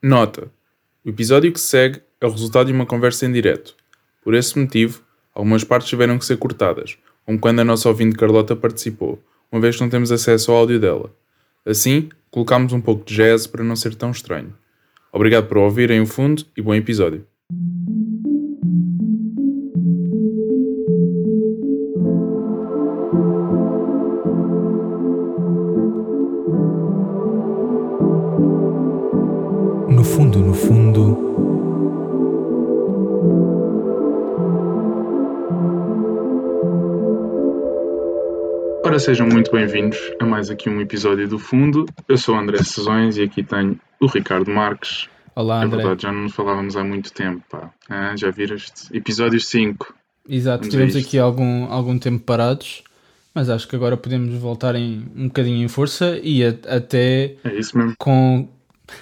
Nota: o episódio que segue é o resultado de uma conversa em direto. Por esse motivo, algumas partes tiveram que ser cortadas, como quando a nossa ouvinte Carlota participou, uma vez que não temos acesso ao áudio dela. Assim, colocámos um pouco de jazz para não ser tão estranho. Obrigado por ouvirem o fundo e bom episódio. Ora, sejam muito bem-vindos a mais aqui um episódio do Fundo. Eu sou o André Sezões e aqui tenho o Ricardo Marques. Olá, É André. verdade, já não nos falávamos há muito tempo, pá. Ah, já viraste? Episódio 5. Exato, Vamos tivemos aqui algum, algum tempo parados, mas acho que agora podemos voltar em, um bocadinho em força e a- até É isso mesmo. com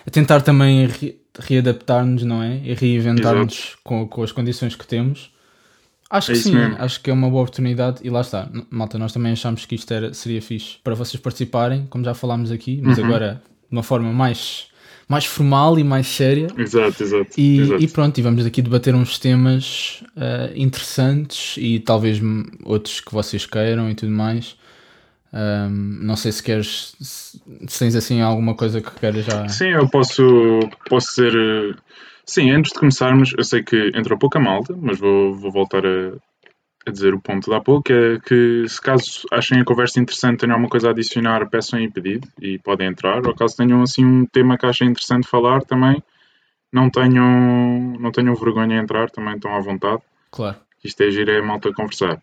a tentar também re- readaptar-nos, não é? E reinventar-nos com, com as condições que temos. Acho É que sim, mesmo. acho que é uma boa oportunidade e lá está. Malta, nós também achamos que isto era, seria fixe para vocês participarem, como já falámos aqui, mas Uhum. agora de uma forma mais, mais formal e mais séria. Exato, exato. E, exato. e pronto, e vamos aqui debater uns temas eh, interessantes e talvez outros que vocês queiram e tudo mais. Ahm, não sei se queres, se, tens assim alguma coisa que queiras já. Sim, eu posso, posso dizer. Sim, antes de começarmos, eu sei que entrou pouca malta, mas vou, vou voltar a, a dizer o ponto de há pouco: é que se caso achem a conversa interessante, tenham alguma coisa a adicionar, peçam em pedido e podem entrar. Ou caso tenham assim um tema que achem interessante falar também, não tenham, não tenham vergonha em entrar, também estão à vontade. Claro. Isto é giro, é malta conversar.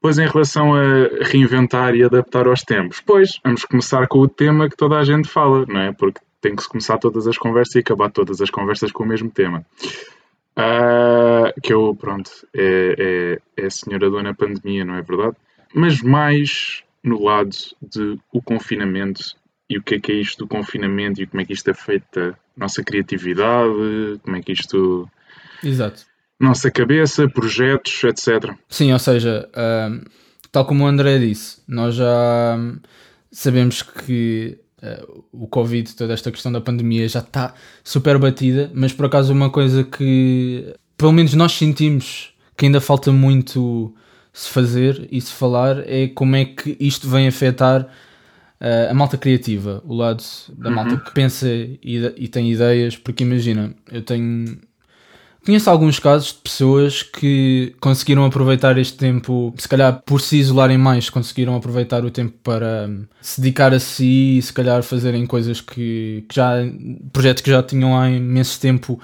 Pois em relação a reinventar e adaptar aos tempos, pois vamos começar com o tema que toda a gente fala, não é? Porque tem que se começar todas as conversas e acabar todas as conversas com o mesmo tema. Ah, que eu, pronto, é, é, é a senhora dona pandemia, não é verdade? Mas mais no lado de o confinamento e o que é que é isto do confinamento e como é que isto afeta a nossa criatividade, como é que isto Exato. nossa cabeça, projetos, etc. Sim, ou seja, ahm, tal como o André disse, nós já sabemos que ah, o Covid, toda esta questão da pandemia já está super batida, mas por acaso uma coisa que pelo menos nós sentimos que ainda falta muito se fazer e se falar é como é que isto vem afetar ah, a malta criativa, o lado da malta que pensa e, e tem ideias, porque imagina, eu tenho Conheço alguns casos de pessoas que conseguiram aproveitar este tempo, se calhar por se isolarem mais, conseguiram aproveitar o tempo para hum, se dedicar a si e se calhar fazerem coisas que, que já. projetos que já tinham há imenso tempo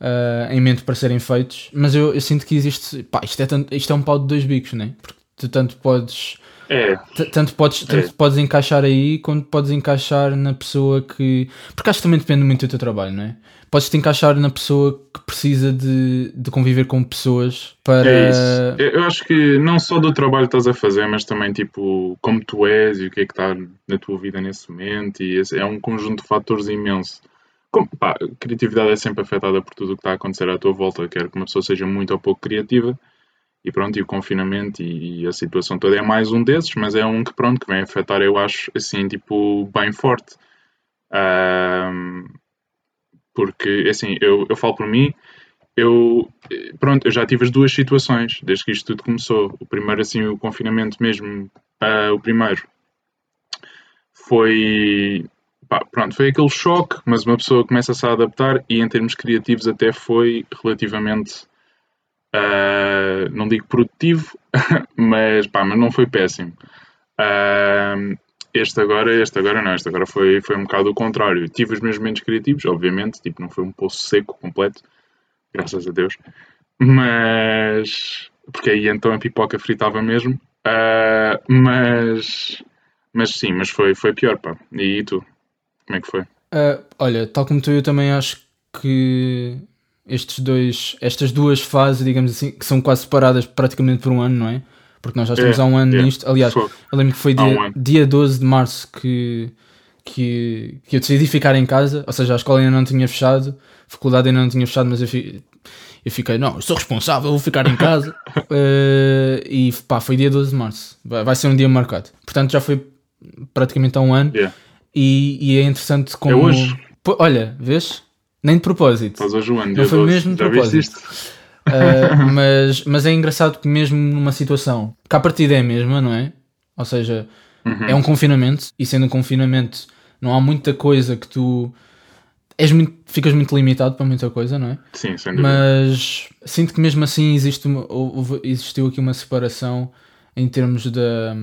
ah, em mente para serem feitos. Mas eu, eu sinto que existe. pá, isto é, tanto- isto é um pau de dois bicos, né? Porque tu tanto podes. É, T- Tanto podes, tanto É. podes encaixar aí quanto podes encaixar na pessoa que. Porque acho que também depende muito do teu trabalho, não é? Podes te encaixar na pessoa que precisa de, de conviver com pessoas para. é isso. Eu acho que não só do trabalho que estás a fazer, mas também tipo como tu és e o que é que está na tua vida nesse momento. E é um conjunto de fatores imenso. Como, pá, criatividade é sempre afetada por tudo o que está a acontecer à tua volta, quer que uma pessoa seja muito ou pouco criativa. E pronto, e o confinamento e, e a situação toda é mais um desses, mas é um que pronto, que vem afetar, eu acho, assim, tipo, bem forte. Ahm, porque, assim, eu, eu falo por mim, eu, pronto, eu já tive as duas situações desde que isto tudo começou. O primeiro, assim, o confinamento mesmo, ah, o primeiro foi, pá, pronto, foi aquele choque, mas uma pessoa começa-se a adaptar e em termos criativos até foi relativamente, ah, não digo produtivo, mas, pá, mas não foi péssimo. Ah, este agora, este agora não, este agora foi, foi um bocado o contrário. Tive os meus momentos criativos, obviamente, tipo, não foi um poço seco completo, graças a Deus, mas porque aí então a pipoca fritava mesmo. Ah, mas, mas sim, mas foi, foi pior, pá. E tu? Como é que foi? Ah, olha, tal como tu, eu também acho que estes dois, estas duas fases, digamos assim, que são quase separadas praticamente por um ano, não é? Porque nós já estamos É, há um ano é. nisto. Aliás, Fogo. eu lembro que foi Há um dia, ano. dia 12 de março que, que, que eu decidi ficar em casa, ou seja, a escola ainda não tinha fechado, a faculdade ainda não tinha fechado, mas eu, fi- eu fiquei, não, eu sou responsável, vou ficar em casa. Eh, e pá, foi dia 12 de março, vai, vai ser um dia marcado. Portanto, já foi praticamente há um ano. Yeah. E, e é interessante como. É hoje? Olha, vês? Nem de propósito. Estás hoje onde? Não foi 12. mesmo de propósito. Uh, mas, mas é engraçado que mesmo numa situação que a partida é a mesma, não é? Ou seja, Uhum. é um confinamento e sendo um confinamento não há muita coisa que tu és muito, ficas muito limitado para muita coisa, não é? Sim, sem dúvida. Mas sinto que mesmo assim existe uma- houve- existiu aqui uma separação em termos da,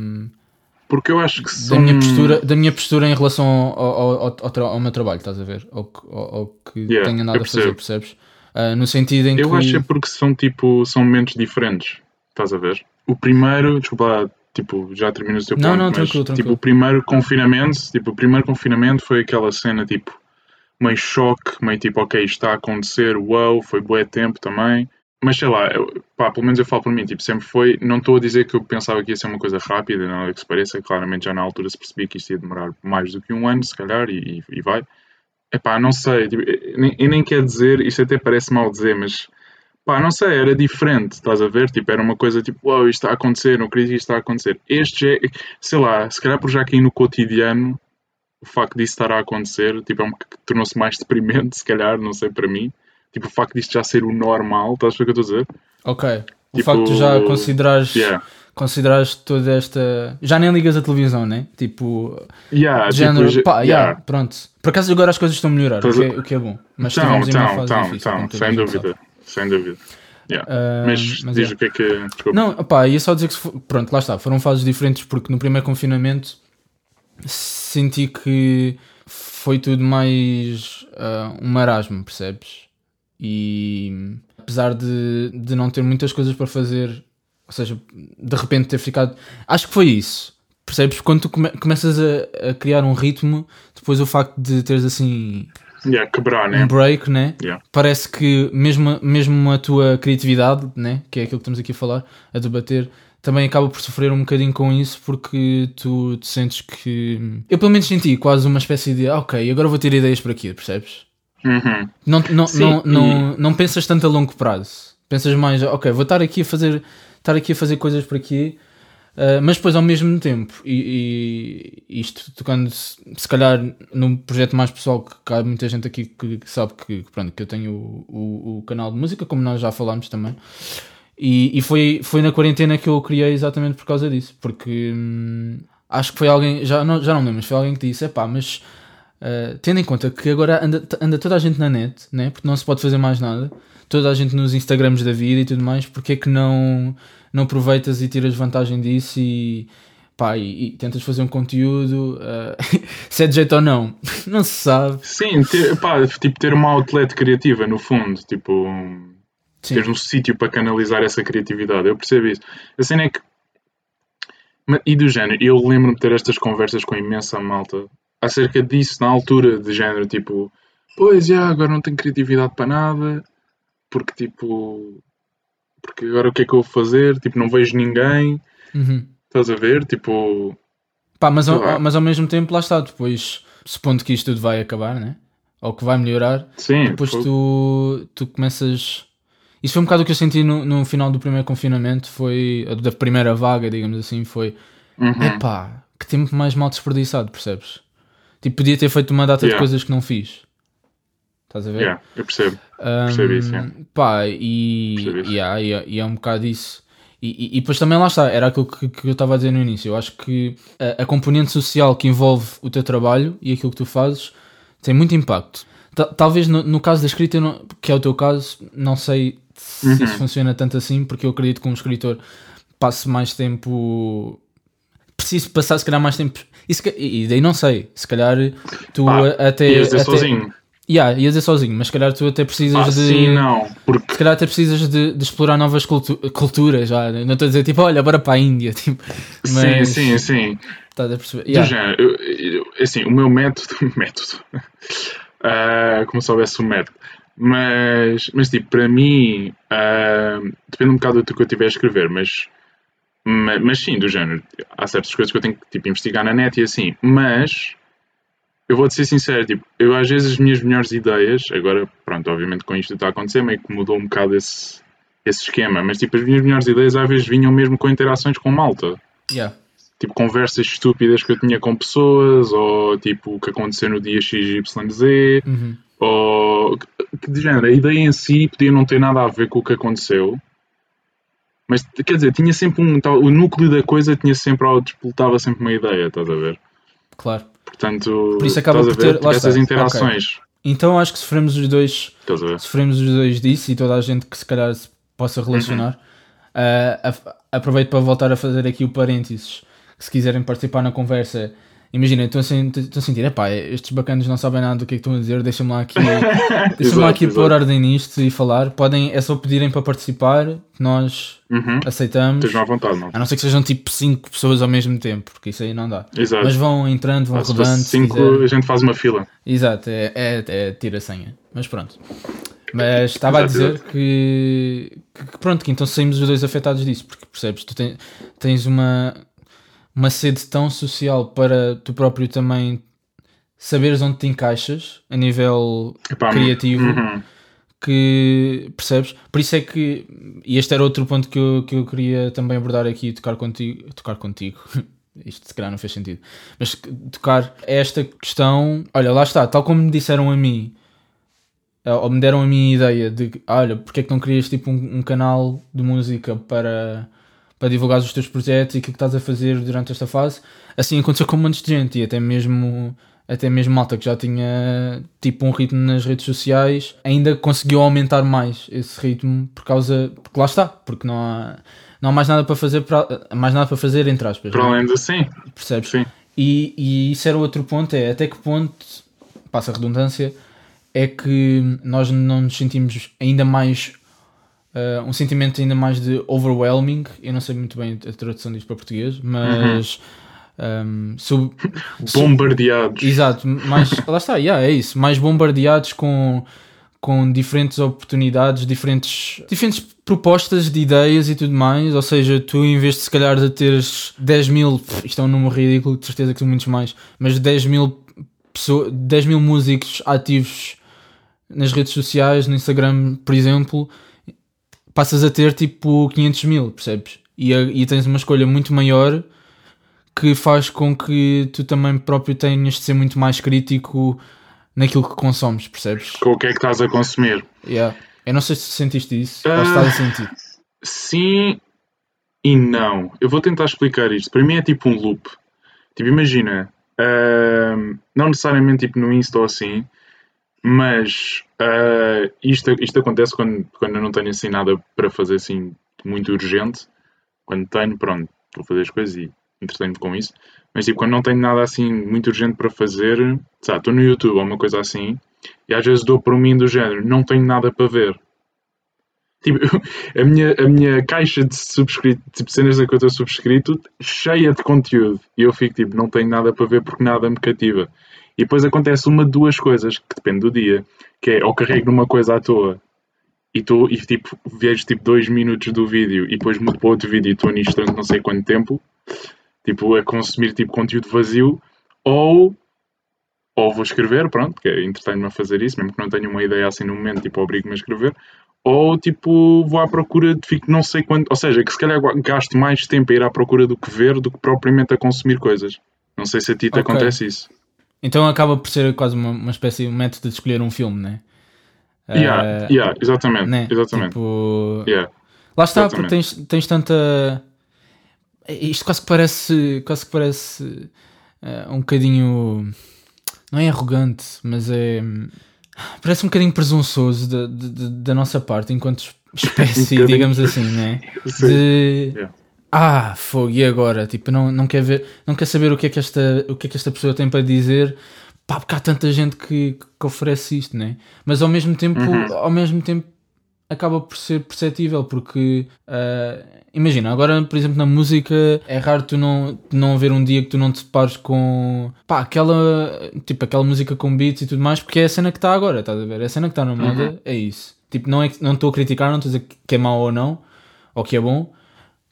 Porque eu acho que da, são... minha, postura, da minha postura em relação ao, ao, ao, ao meu trabalho, estás a ver? Ao, que- ao, ao que Yeah, tenho andado eu a fazer, percebes? Ah, no sentido em Eu que. acho é porque são tipo, são momentos diferentes. Estás a ver? O primeiro, desculpa lá, tipo, já terminas o teu Não, ponto, não, mas tranquilo, tipo, tranquilo. o primeiro confinamento, tipo, o primeiro confinamento foi aquela cena tipo meio choque, meio tipo, ok, isto está a acontecer, uau, foi bué tempo também. Mas sei lá, eu, pá, pelo menos eu falo por mim, tipo, sempre foi, não estou a dizer que eu pensava que ia ser uma coisa rápida, nada que se pareça, claramente já na altura se percebia que isto ia demorar mais do que um ano, se calhar, e, e vai. Epá, não sei, tipo, nem, eu nem dizer, isto até parece mal dizer, mas pá, não sei, era diferente, estás a ver? Tipo, era uma coisa tipo, uau, isto está a acontecer, não acredito que isto está a acontecer. Este é- sei lá, se calhar por já cair no cotidiano, o facto disso estar a acontecer, tipo, é um, tornou-se mais deprimente, se calhar, não sei, para mim. Tipo, o facto disto já ser o normal, estás a ver o que eu estou a dizer? Ok. O Tipo, facto de já considerares, Yeah. considerares toda esta. Já nem ligas a televisão, né? Tipo, Yeah, de género, tipo, pá, yeah. yeah, pronto. Por acaso agora as coisas estão a melhorar, o que, é, o que é bom. Mas Então, em uma então, fase então, difícil. então, sem dúvida, sem dúvida. Yeah. Ah, mas, mas diz é. o que é que. Desculpa. Não, pá, ia só dizer que for- pronto, lá está, foram fases diferentes porque no primeiro confinamento senti que foi tudo mais ah, um marasmo, percebes? E apesar de, de não ter muitas coisas para fazer, ou seja, de repente ter ficado. Acho que foi isso. Percebes? Quando tu come- começas a, a criar um ritmo, depois o facto de teres assim Yeah, quebrar, né? um break, né? Yeah. Parece que mesmo, mesmo a tua criatividade, né? que é aquilo que estamos aqui a falar, a debater, também acaba por sofrer um bocadinho com isso porque tu te sentes que. Eu pelo menos senti quase uma espécie de "Ah, ok, agora vou ter ideias para aqui, percebes? Uhum. Não, não, Sim, não, e- não, não pensas tanto a longo prazo. Pensas mais, ok, vou estar aqui a fazer, estar aqui a fazer coisas por aqui, ah, mas depois ao mesmo tempo, e, e isto tocando se, se calhar num projeto mais pessoal, que, que há muita gente aqui que, que sabe que, que, pronto, que eu tenho o, o, o canal de música, como nós já falámos também. E, e foi, foi na quarentena que eu o criei exatamente por causa disso, porque hum, acho que foi alguém, já não, já não me lembro, mas foi alguém que disse: é pá, mas Uh, tendo em conta que agora anda, anda toda a gente na net, né? porque não se pode fazer mais nada, toda a gente nos Instagrams da vida e tudo mais, porque é que não, não aproveitas e tiras vantagem disso e, pá, e, e tentas fazer um conteúdo, uh, se é de jeito ou não, não se sabe. Sim, ter, pá, tipo, ter uma outlet criativa, no fundo, tipo, Sim. ter um sítio para canalizar essa criatividade. Eu percebo isso. A cena é que. E do género, eu lembro-me de ter estas conversas com imensa malta acerca disso na altura, de género, tipo, pois já, agora não tenho criatividade para nada, porque tipo. Porque agora o que é que eu vou fazer? Tipo, não vejo ninguém. Uhum. Estás a ver? Tipo. Pá, mas, ao, mas ao mesmo tempo, lá está, depois, supondo que isto tudo vai acabar, né? ou que vai melhorar, Sim. depois foi- tu, tu começas. Isso foi um bocado o que eu senti no, no final do primeiro confinamento, foi da primeira vaga, digamos assim, foi Uhum. epá, que tempo mais mal desperdiçado, percebes? Tipo, podia ter feito uma data de Yeah. coisas que não fiz. Estás a ver? Yeah, eu percebo. Um, percebo isso, yeah. Pá, e, Percebo isso. yeah, é- e é um bocado isso. E, e, e depois também lá está, era aquilo que, que eu estava a dizer no início. Eu acho que a, a componente social que envolve o teu trabalho e aquilo que tu fazes tem muito impacto. Ta- Talvez no, no caso da escrita, não- que é o teu caso, não sei se Uhum. isso funciona tanto assim, porque eu acredito que um escritor passe mais tempo. Preciso passar, se calhar, mais tempo. E, se e daí não sei, se calhar tu Pá, até. Ias dizer até- sozinho. Yeah, ias dizer sozinho, mas se calhar tu até precisas Ah, de. sim, não. Porque Se calhar até precisas de, de explorar novas cultu- culturas, já. Não estou a dizer tipo, olha, bora para a Índia. Tipo, mas, Sim, sim, sim. Estás a perceber? Do Yeah. género, eu- eu- assim, o meu método, método, ah, como se houvesse um método, mas, mas tipo, para mim, ah, depende um bocado do que eu estiver a escrever, mas, ma- mas, sim, do género, há certas coisas que eu tenho que tipo, investigar na net e assim, mas eu vou-te ser sincero, tipo, eu às vezes as minhas melhores ideias, agora, pronto, obviamente com isto está a acontecer, meio que mudou um bocado esse, esse esquema, mas tipo, as minhas melhores ideias às vezes vinham mesmo com interações com malta Yeah. tipo conversas estúpidas que eu tinha com pessoas, ou tipo o que aconteceu no dia XYZ, Uhum. ou que de género, a ideia em si podia não ter nada a ver com o que aconteceu, mas quer dizer, tinha sempre um. O núcleo da coisa tinha sempre. ou Disputava sempre uma ideia, estás a ver? Claro. Portanto, Por isso acaba por ter- essas interações. Então acho que sofremos os dois Estás a ver? sofremos os dois disso e toda a gente que se calhar se possa relacionar. Uh, a- aproveito para voltar a fazer aqui o parênteses. Que se quiserem participar na conversa, imagina, estou a, a sentir, epá, estes bacanas não sabem nada do que é que estão a dizer, deixa-me lá aqui, deixa-me lá aqui Exato, pôr ordem nisto e falar. Podem, é só pedirem para participar, nós Uhum. aceitamos. Estejam à vontade, não? A não ser que sejam tipo 5 pessoas ao mesmo tempo, porque isso aí não dá. Exato. Mas vão entrando, vão Ah, rodando. se cinco, quiserem. a gente faz uma fila. Exato, é, é, é tira senha. Mas pronto. Mas estava a dizer que, que pronto, que então saímos os dois afetados disso, porque percebes, tu ten- tens uma, uma sede tão social para tu próprio também saberes onde te encaixas a nível Epá, criativo uhum. que percebes? Por isso é que, e este era outro ponto que eu, que eu queria também abordar aqui e tocar contigo, tocar contigo. Isto se calhar não fez sentido, mas tocar esta questão. Olha, lá está, tal como me disseram a mim, eh, ou me deram a minha ideia de olha, porque é que não crias tipo um, um canal de música para, para divulgar os teus projetos e o que estás a fazer durante esta fase? Assim aconteceu com muitos de gente e até mesmo até mesmo malta que já tinha tipo um ritmo nas redes sociais ainda conseguiu aumentar mais esse ritmo por causa porque lá está porque não há não há mais nada para fazer para mais nada para fazer entre aspas Para é? além de sim, percebes sim. e, e isso era outro ponto, é até que ponto, passa a redundância, é que nós não nos sentimos ainda mais, uh, um sentimento ainda mais de overwhelming, eu não sei muito bem a tradução disto para português, mas um, sub- Bombardeados. Exato, mais, lá está, yeah, é isso, mais bombardeados com, com diferentes oportunidades, diferentes, diferentes propostas de ideias e tudo mais, ou seja, tu em vez de se calhar de teres 10 mil, isto é um número ridículo, de certeza que são muitos mais, mas 10 mil, pessoa, 10 mil músicos ativos nas redes sociais, no Instagram, por exemplo, passas a ter tipo 500 mil, percebes? E, e tens uma escolha muito maior que faz com que tu também próprio tenhas de ser muito mais crítico naquilo que consomes, percebes? Com o que é que estás a consumir? Yeah. Eu não sei se sentiste isso ou Ah. se estás a sentir. Sim e não. Eu vou tentar explicar isto. Para mim é tipo um loop. Tipo, imagina, ahm, não necessariamente tipo no Insta ou assim, mas ah, isto, isto acontece quando, quando eu não tenho assim nada para fazer assim muito urgente. Quando tenho, pronto, vou fazer as coisas e entretenho-me com isso. Mas tipo, quando não tenho nada assim muito urgente para fazer, estou no YouTube ou uma coisa assim, e às vezes dou por mim do género, não tenho nada para ver. Tipo, a minha, a minha caixa de subscrito, tipo, cenas a que eu estou subscrito, cheia de conteúdo. E eu fico tipo, não tenho nada para ver porque nada me cativa. E depois acontece uma de duas coisas, que depende do dia, que é ou carrego numa coisa à toa e, tô, e tipo, vejo tipo dois minutos do vídeo e depois mudo para outro vídeo e estou nisto durante não sei quanto tempo, tipo, a consumir tipo conteúdo vazio, ou ou vou escrever, pronto, que é entretenho-me a fazer isso, mesmo que não tenha uma ideia assim no momento, tipo, obrigo-me a escrever, ou tipo, vou à procura de fico não sei quanto, ou seja, que se calhar gasto mais tempo a ir à procura do que ver do que propriamente a consumir coisas. Não sei se a ti te Ok. acontece isso. Então acaba por ser quase uma, uma espécie de método de escolher um filme, né? Yeah, Eh, yeah, exatamente, né? exatamente. Tipo, Yeah. Lá está, Exatamente. porque tens, tens tanta. Isto quase que parece. Quase que parece eh, um bocadinho. Não é arrogante, mas é. Parece um bocadinho presunçoso da, de- da nossa parte, enquanto espécie, Um digamos assim, né? Sim. De. Yeah. Ah, fogo, e agora? Tipo, não, não, quer ver, não quer saber o que, é que esta, o que é que esta pessoa tem para dizer. Pá, porque há tanta gente que, que oferece isto, né? Mas ao mesmo tempo, Uhum. ao mesmo tempo acaba por ser perceptível, porque ah, imagina, agora por exemplo na música é raro tu não, não ver um dia que tu não te pares com pá, aquela, tipo, aquela música com beats e tudo mais, porque é a cena que está agora, estás a ver? É a cena que está na moda, é isso. Tipo, não é que- não estou a criticar, não estou a dizer que é mau ou não, ou que é bom,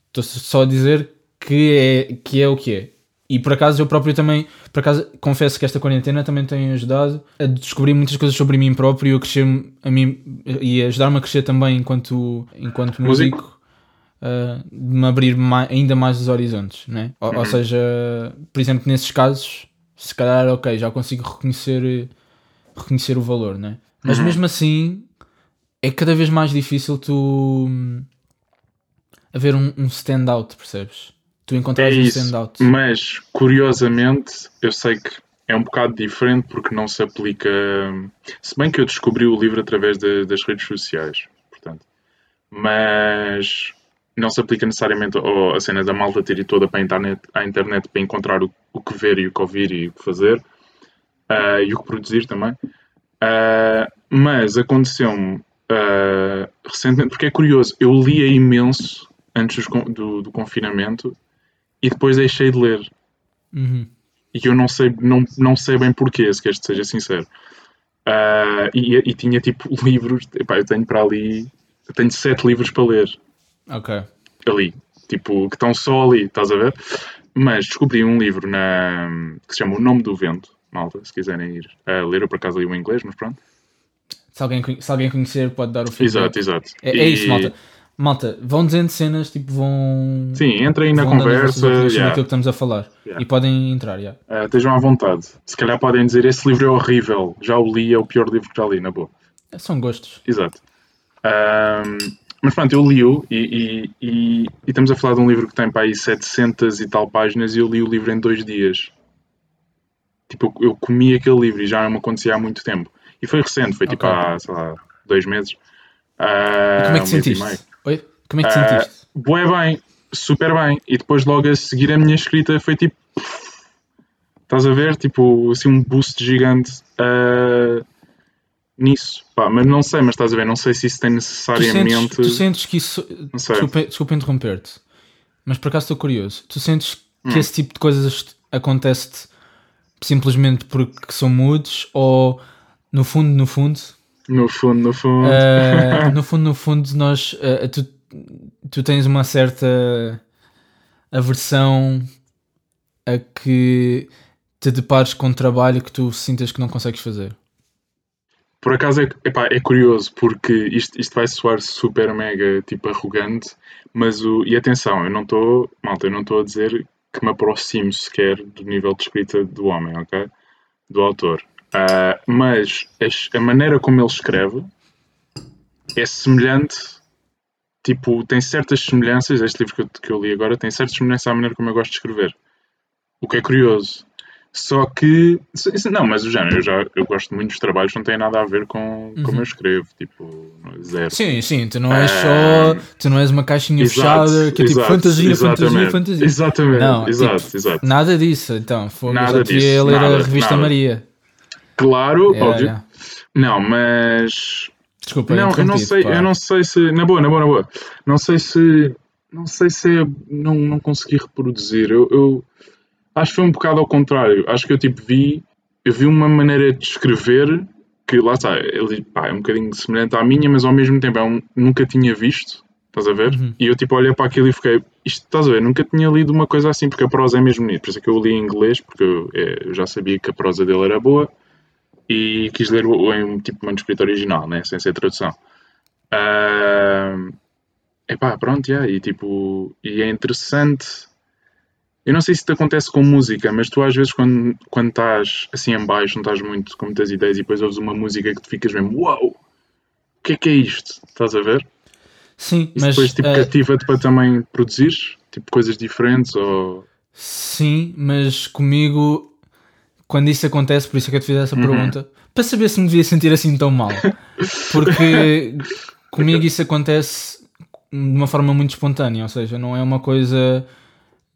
estou só a dizer que é, que é o que é. E por acaso eu próprio também, por acaso confesso que esta quarentena também tem ajudado a descobrir muitas coisas sobre mim próprio e a crescer a mim e a ajudar-me a crescer também enquanto, enquanto Músico. músico, uh, de me abrir ainda mais os horizontes, né? Ou, ou seja, por exemplo, nesses casos, se calhar, ok, já consigo reconhecer, reconhecer o valor, né? Mas Uhum. mesmo assim, é cada vez mais difícil tu haver um, um standout, percebes? Tu É encontrares um standout. Mas, curiosamente, eu sei que é um bocado diferente porque não se aplica. Se bem que eu descobri o livro através de- das redes sociais, portanto. Mas não se aplica necessariamente ao- a cena da malta ter ido toda para a internet, à internet para encontrar o, o que ver e o que ouvir e o que fazer ah, e o que produzir também. Ah, mas aconteceu-me ah, recentemente, porque é curioso, eu lia imenso antes do, do confinamento e depois deixei de ler. Uhum. E eu não sei, não, não sei bem porquê, se queres que seja sincero. Ah, e, e tinha tipo livros, epá, eu tenho para ali, eu tenho sete livros para ler Ok. ali, tipo, que estão só ali, estás a ver? Mas descobri um livro na, que se chama O Nome do Vento, malta, se quiserem ir a ler, eu por acaso li o inglês, mas pronto. Se alguém, se alguém conhecer, pode dar o feedback. Exato, exato. É, é E- isso, malta. Malta, vão dizendo cenas, tipo, vão. Sim, entrem na conversa, yeah. que estamos a falar. Yeah. E podem entrar, já. Ah, estejam à vontade. Se calhar podem dizer, esse livro é horrível, já o li, é o pior livro que já li, na boa. São gostos. Exato. Ahm, mas pronto, eu li-o e, e, e- e estamos a falar de um livro que tem para aí 700 e tal páginas e eu li o livro em dois dias. Tipo, eu, eu comi aquele livro e já não me acontecia há muito tempo. E foi recente, foi tipo Ok. há, sei lá, dois meses. E como é que te um sentiste? Como é que Ah, sentiste? Bué bem, super bem. E depois logo a seguir a minha escrita foi tipo. Estás a ver? Tipo, assim, um boost gigante ah, nisso. Pá, mas não sei, mas estás a ver? Não sei se isso tem Tu necessariamente. sentes, tu sentes que isso. Não sei. Desculpa, desculpa interromper-te, mas por acaso estou curioso. Tu sentes que Hum. esse tipo de coisas acontece simplesmente porque são moods ou no fundo, no fundo, No fundo, no fundo. eh, no fundo, no fundo, nós eh, tu, tu tens uma certa aversão a que te depares com um trabalho que tu sintas que não consegues fazer. Por acaso é, epá, é curioso, porque isto, isto vai soar super mega tipo arrogante, mas o. E atenção, eu não estou. Malta, eu não estou a dizer que me aproximo sequer do nível de escrita do homem, ok? Do autor. Ah, mas as- a maneira como ele escreve é semelhante. Tipo, tem certas semelhanças. Este livro que eu, que eu li agora tem certas semelhanças à maneira como eu gosto de escrever. O que é curioso. Só que. Não, mas o género, eu, já, eu gosto muito dos trabalhos, não tem nada a ver com como eu escrevo. Tipo, zero. Sim, sim, tu não és só. Tu não és uma caixinha Exato, fechada que é tipo exato, fantasia, fantasia, exatamente. fantasia. Exatamente, Não, exato, tipo, exato. Nada disso, então. Nada já devia disso, ler a nada, revista nada. Maria. Claro, É, óbvio. é. Não, mas. Desculpa, Não, eu não sei, pá. eu não sei se. Na boa, na boa, na boa. Não sei se. Não sei se é. Não, não consegui reproduzir. Eu, eu acho que foi um bocado ao contrário. Acho que eu tipo vi. Eu vi uma maneira de escrever que lá está, ele, pá, é um bocadinho semelhante à minha, mas ao mesmo tempo é um, nunca tinha visto. Estás a ver? Uhum. E eu tipo olhei para aquilo e fiquei, isto estás a ver? Nunca tinha lido uma coisa assim, porque a prosa é mesmo bonita. Por isso é que eu li em inglês, porque eu, é, eu já sabia que a prosa dele era boa e quis ler em tipo manuscrito original, né? sem ser tradução. Ah, epá, pronto, yeah, e tipo, e é interessante. Eu não sei se te acontece com música, mas tu às vezes quando, quando estás assim em baixo, não estás muito com muitas ideias e depois ouves uma música que tu ficas mesmo, uau, o que é que é isto? Estás a ver? Sim, Isso mas. depois tipo, eh, cativa-te para também produzires tipo coisas diferentes ou... Sim, mas comigo, quando isso acontece, por isso é que eu te fiz essa Uhum. pergunta, para saber se me devia sentir assim tão mal. Porque comigo isso acontece de uma forma muito espontânea, ou seja, não é uma coisa.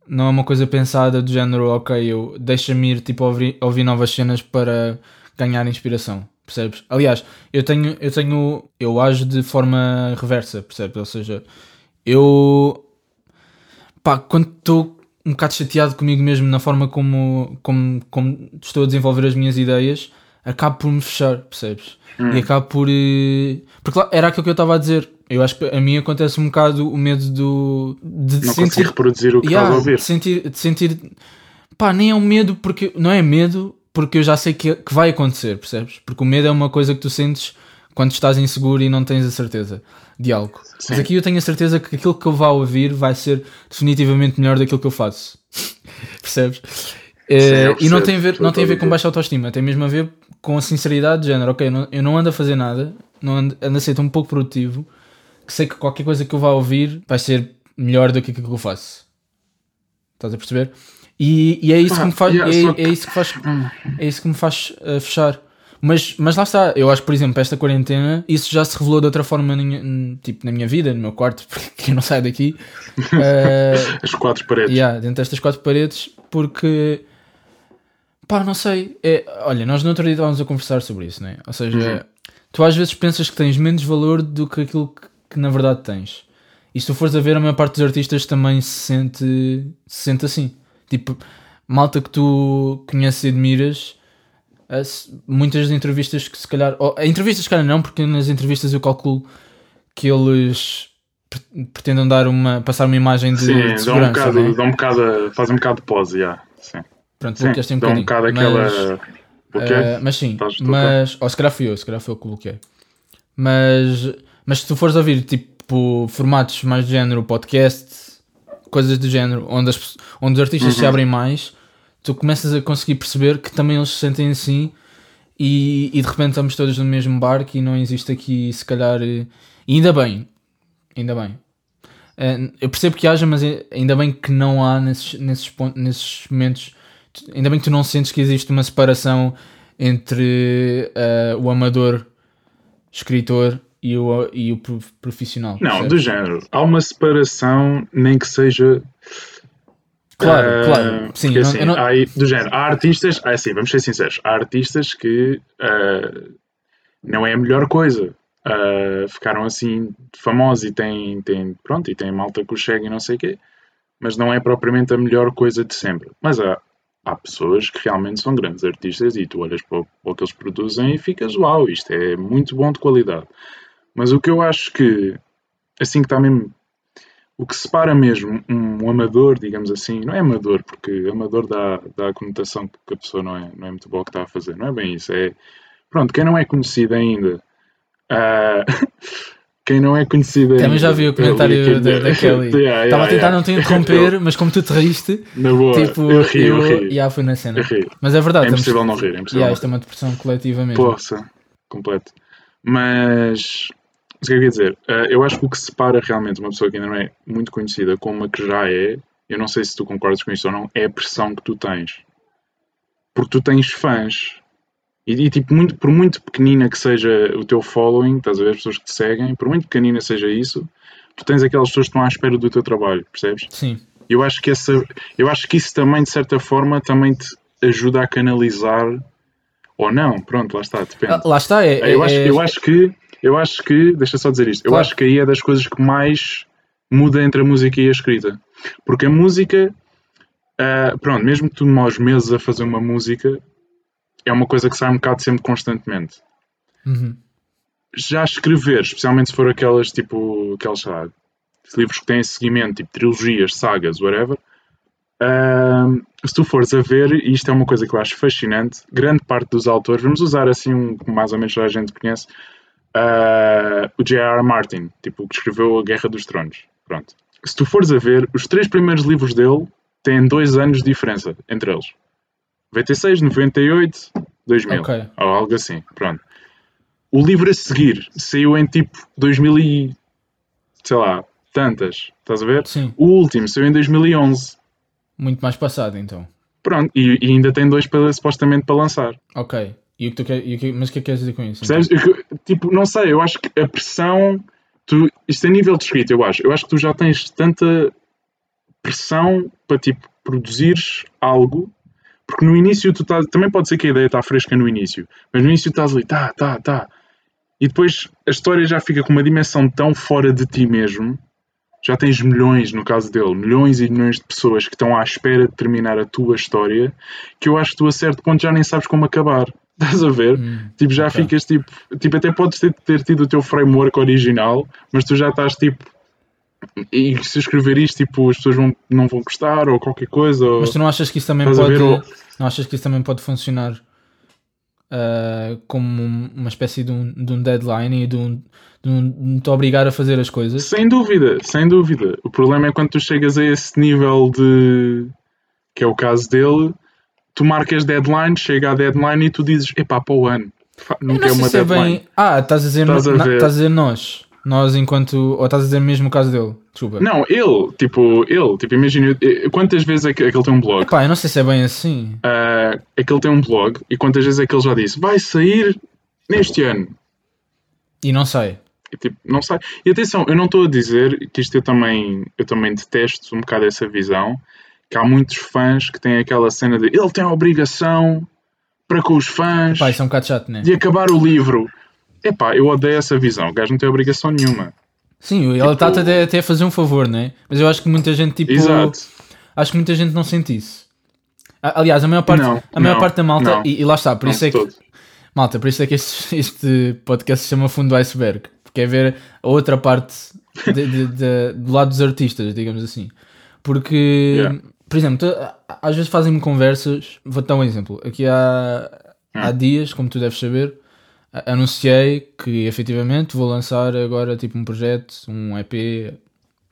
Não é uma coisa pensada do género, ok, eu deixa-me ir tipo, ouvir, ouvir novas cenas para ganhar inspiração, percebes? Aliás, eu tenho, eu tenho, eu ajo de forma reversa, percebes? Ou seja, eu pá, quando estou um bocado chateado comigo mesmo na forma como, como, como estou a desenvolver as minhas ideias, acabo por me fechar, percebes? E acabo por. eh, Porque lá, era aquilo que eu estava a dizer. Eu acho que a mim acontece um bocado o medo do. de não sentir. conseguir reproduzir o que Yeah, estás a ouvir. de sentir, de sentir. Pá, nem é um medo, porque. Não é medo, porque eu já sei que, que vai acontecer, percebes? Porque o medo é uma coisa que tu sentes quando estás inseguro e não tens a certeza de algo. Mas Sim. aqui eu tenho a certeza que aquilo que eu vá ouvir vai ser definitivamente melhor daquilo que eu faço. percebes? Uh, e não tem a ver, não tem a ver com baixa autoestima, tem mesmo a ver com a sinceridade de género. Ok, não, eu não ando a fazer nada, não ando, ando a ser tão pouco produtivo que sei que qualquer coisa que eu vá ouvir vai ser melhor do que aquilo que eu faço. Estás a perceber? E, e é isso que me faz, yeah, é, é, isso que faz, hum. é isso que me faz uh, fechar. Mas, mas lá está, eu acho que, por exemplo, esta quarentena, isso já se revelou de outra forma na minha, tipo, na minha vida, no meu quarto, porque eu não saio daqui. Uh, As quatro paredes. Yeah, dentro destas quatro paredes, porque pá, não sei. É, olha, nós no outro dia estávamos a conversar sobre isso, né? Ou seja, uhum. tu às vezes pensas que tens menos valor do que aquilo que, que, na verdade tens. E se tu fores a ver, a maior parte dos artistas também se sente, se sente assim. Tipo, malta que tu conheces e admiras, muitas entrevistas que se calhar. Ou, entrevistas, se calhar não, porque nas entrevistas eu calculo que eles pretendam dar uma, passar uma imagem de, sim, de segurança. Dão um bocado, né? dão um bocado, fazem um bocado de pose, já. Sim. Pronto, bloqueaste um bocadinho. Um bocado aquela. Mas, uh, mas sim, mas. Ou se calhar fui eu, se calhar foi eu que bloqueei. Mas, mas se tu fores ouvir tipo formatos mais de género, podcast, coisas do género, onde, as, onde os artistas uhum. se abrem mais, tu começas a conseguir perceber que também eles se sentem assim e, e de repente estamos todos no mesmo barco e não existe aqui, se calhar. E ainda bem, ainda bem. Uh, eu percebo que haja, mas ainda bem que não há nesses, nesses, pontos, nesses momentos. Ainda bem que tu não sentes que existe uma separação entre uh, o amador escritor e o, e o profissional. Não, percebes? do género. Há uma separação, nem que seja Claro, uh, claro. Sim, porque, assim, não... há, do género, há artistas, ah, assim, vamos ser sinceros, há artistas que uh, não é a melhor coisa. Uh, ficaram assim famosos e têm, têm, pronto, e têm malta que os segue e não sei o quê, mas não é propriamente a melhor coisa de sempre. Mas há, há pessoas que realmente são grandes artistas e tu olhas para o, para o que eles produzem e ficas, uau, isto é muito bom de qualidade. Mas o que eu acho que, assim que está mesmo o que separa mesmo um, amador, digamos assim, não é amador, porque amador dá, dá a conotação que a pessoa não é, não é muito boa que está a fazer, não é bem isso. É, pronto, quem não é conhecido ainda, uh, quem não é conhecido ainda. Também já vi o comentário da, da Kelly. Estava yeah, a tentar yeah. não te interromper, mas como tu te riste, na boa, tipo, eu ri, eu, eu ri. Yeah, foi na cena. Mas é verdade. É impossível não rir, é impossível. Yeah, isto é uma depressão coletiva mesmo. Poxa, completo. Mas mas o que eu quero dizer? Uh, eu acho que o que separa realmente uma pessoa que ainda não é muito conhecida com uma que já é, eu não sei se tu concordas com isso ou não, é a pressão que tu tens. Porque tu tens fãs. E, e, tipo, muito, por muito pequenina que seja o teu following, estás a ver as pessoas que te seguem, por muito pequenina seja isso, tu tens aquelas pessoas que estão à espera do teu trabalho, percebes? Sim. Eu acho que, essa, eu acho que isso também, de certa forma, também te ajuda a canalizar ou não, pronto, lá está, depende. Ah, lá está, é, eu, acho, é... eu acho que eu acho que, deixa só dizer isto, eu acho que aí é das coisas que mais muda entre a música e a escrita. Porque a música, uh, pronto, mesmo que tu demores meses a fazer uma música, é uma coisa que sai um bocado sempre constantemente. Uhum. Já escrever, especialmente se for aquelas tipo, aquelas, lá, livros que têm seguimento, tipo trilogias, sagas, whatever, uh, se tu fores a ver, e isto é uma coisa que eu acho fascinante, grande parte dos autores, vamos usar assim um que mais ou menos já a gente conhece, uh, o J.R.R. Martin, tipo, que escreveu A Guerra dos Tronos. Pronto. Se tu fores a ver, os três primeiros livros dele têm dois anos de diferença entre eles. 96, 98, 2000. Okay. Ou algo assim. Pronto. O livro a seguir saiu em tipo 2000 e... sei lá, tantas. Estás a ver? Sim. O último saiu em 2011. Muito mais passado, então. Pronto. E, e ainda tem dois para, supostamente para lançar. Ok. E o que tu quer, e o que, mas o que é que queres dizer com isso? Então? Tipo, não sei, eu acho que a pressão. Tu, isto é nível de escrita, eu acho. Eu acho que tu já tens tanta pressão para tipo produzires algo, porque no início tu estás. Também pode ser que a ideia está fresca no início, mas no início estás ali, tá, tá, tá. E depois a história já fica com uma dimensão tão fora de ti mesmo. Já tens milhões, no caso dele, milhões e milhões de pessoas que estão à espera de terminar a tua história, que eu acho que tu a certo ponto já nem sabes como acabar. Estás a ver? Hum, tipo, já okay. ficas tipo. Tipo, até podes ter, ter tido o teu framework original, mas tu já estás tipo. E se escrever isto, tipo, as pessoas vão, não vão gostar ou qualquer coisa. Ou, mas tu não achas que isso também pode. Ou... Não achas que isso também pode funcionar uh, como uma espécie de um, de um deadline e de um, de um de te obrigar a fazer as coisas? Sem dúvida, sem dúvida. O problema é quando tu chegas a esse nível de. que é o caso dele tu marcas deadline, chega a deadline e tu dizes, epá, para o ano. Nunca não é uma sei se é deadline. bem. Ah, estás a dizer, Estás a na- estás a dizer nós. Nós enquanto. Ou estás a dizer mesmo o caso dele? Desculpa. Não, ele, tipo, ele, tipo, imagina, quantas vezes é que, é que ele tem um blog? Epá, eu não sei se é bem assim. Ah, é que ele tem um blog e quantas vezes é que ele já disse, vai sair neste ano. E não sei. E, tipo, não sei. E atenção, eu não estou a dizer que isto eu também, eu também detesto um bocado essa visão, que há muitos fãs que têm aquela cena de ele tem a obrigação para com os fãs Pá, isso é um bocado chato, né? de acabar o livro. Epá, eu odeio essa visão. O gajo não tem obrigação nenhuma. Sim, ele está até, até a fazer um favor, né? Mas eu acho que muita gente, tipo. Exato. Acho que muita gente não sente isso. Aliás, a maior parte, Não, a maior não, parte da malta, não. e, e lá está, por Não isso é que. todo. Malta, por isso é que este, este podcast se chama Fundo do Iceberg. Porque é ver a outra parte de- de- de- do lado dos artistas, digamos assim. Porque, Yeah. por exemplo, tu- às vezes fazem-me conversas. Vou-te dar um exemplo. Aqui há, há Hum. dias, como tu deves saber, anunciei que efetivamente vou lançar agora tipo um projeto, um EP,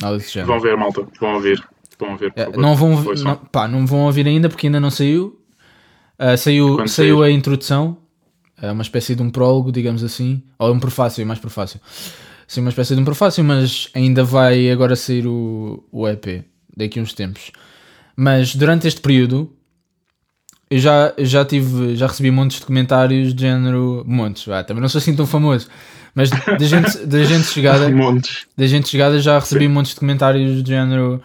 nada desse género. Vão ver, malta. Vão ouvir. Vão ouvir. É, não vão, não, pá, não vão ouvir ainda porque ainda não saiu. Ah, saiu Quando saiu sair. a introdução, é uma espécie de um prólogo, digamos assim, ou um prefácio, é mais prefácio. Sim, uma espécie de um prefácio, mas ainda vai agora sair o, o EP daqui a uns tempos. Mas durante este período eu já, já tive, já recebi montes de comentários de género. Montes, também não sou assim tão famoso, mas da gente, da gente chegada Montes. da gente chegada já recebi montes de comentários de género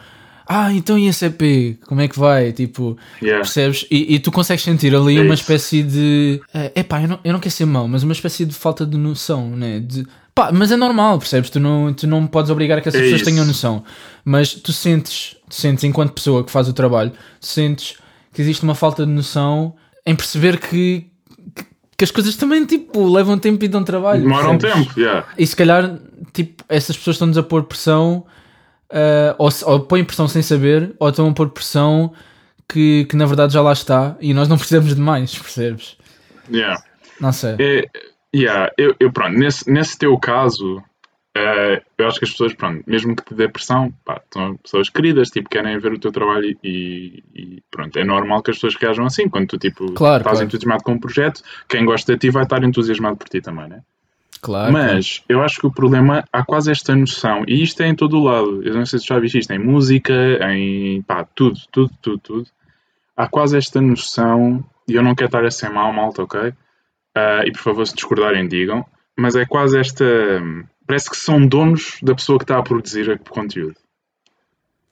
ah, então e esse EP? Como é que vai? Tipo, Yeah. percebes? E, e tu consegues sentir ali É uma isso. espécie de é epá, eu não, eu não quero ser mau, mas uma espécie de falta de noção, né? De, pá, mas é normal, percebes? Tu não, tu não podes obrigar que essas É pessoas isso. tenham noção, mas tu sentes, tu sentes enquanto pessoa que faz o trabalho, sentes que existe uma falta de noção em perceber que, que, que as coisas também tipo levam tempo e dão trabalho. Demora percebes? tempo. Yeah. E se calhar, tipo, essas pessoas estão-nos a pôr pressão, ah, ou, ou põem pressão sem saber, ou estão a pôr pressão que, que na verdade já lá está e nós não precisamos de mais, percebes? Yeah. Não sei. É, yeah, eu, eu, pronto, nesse, nesse teu caso, eh, eu acho que as pessoas, pronto, mesmo que te dê pressão, pá, são pessoas queridas, tipo, querem ver o teu trabalho e, e pronto, é normal que as pessoas reajam assim, quando tu, tipo, Claro, estás claro. entusiasmado com um projeto, quem gosta de ti vai estar entusiasmado por ti também, né? Claro. Mas eu acho que o problema, há quase esta noção, e isto é em todo o lado, eu não sei se já viste isto, em música, em pá, tudo, tudo, tudo, tudo. Há quase esta noção, e eu não quero estar a ser mal, malta, ok? Ah, e por favor, se discordarem, digam, mas é quase esta. Parece que são donos da pessoa que está a produzir o conteúdo.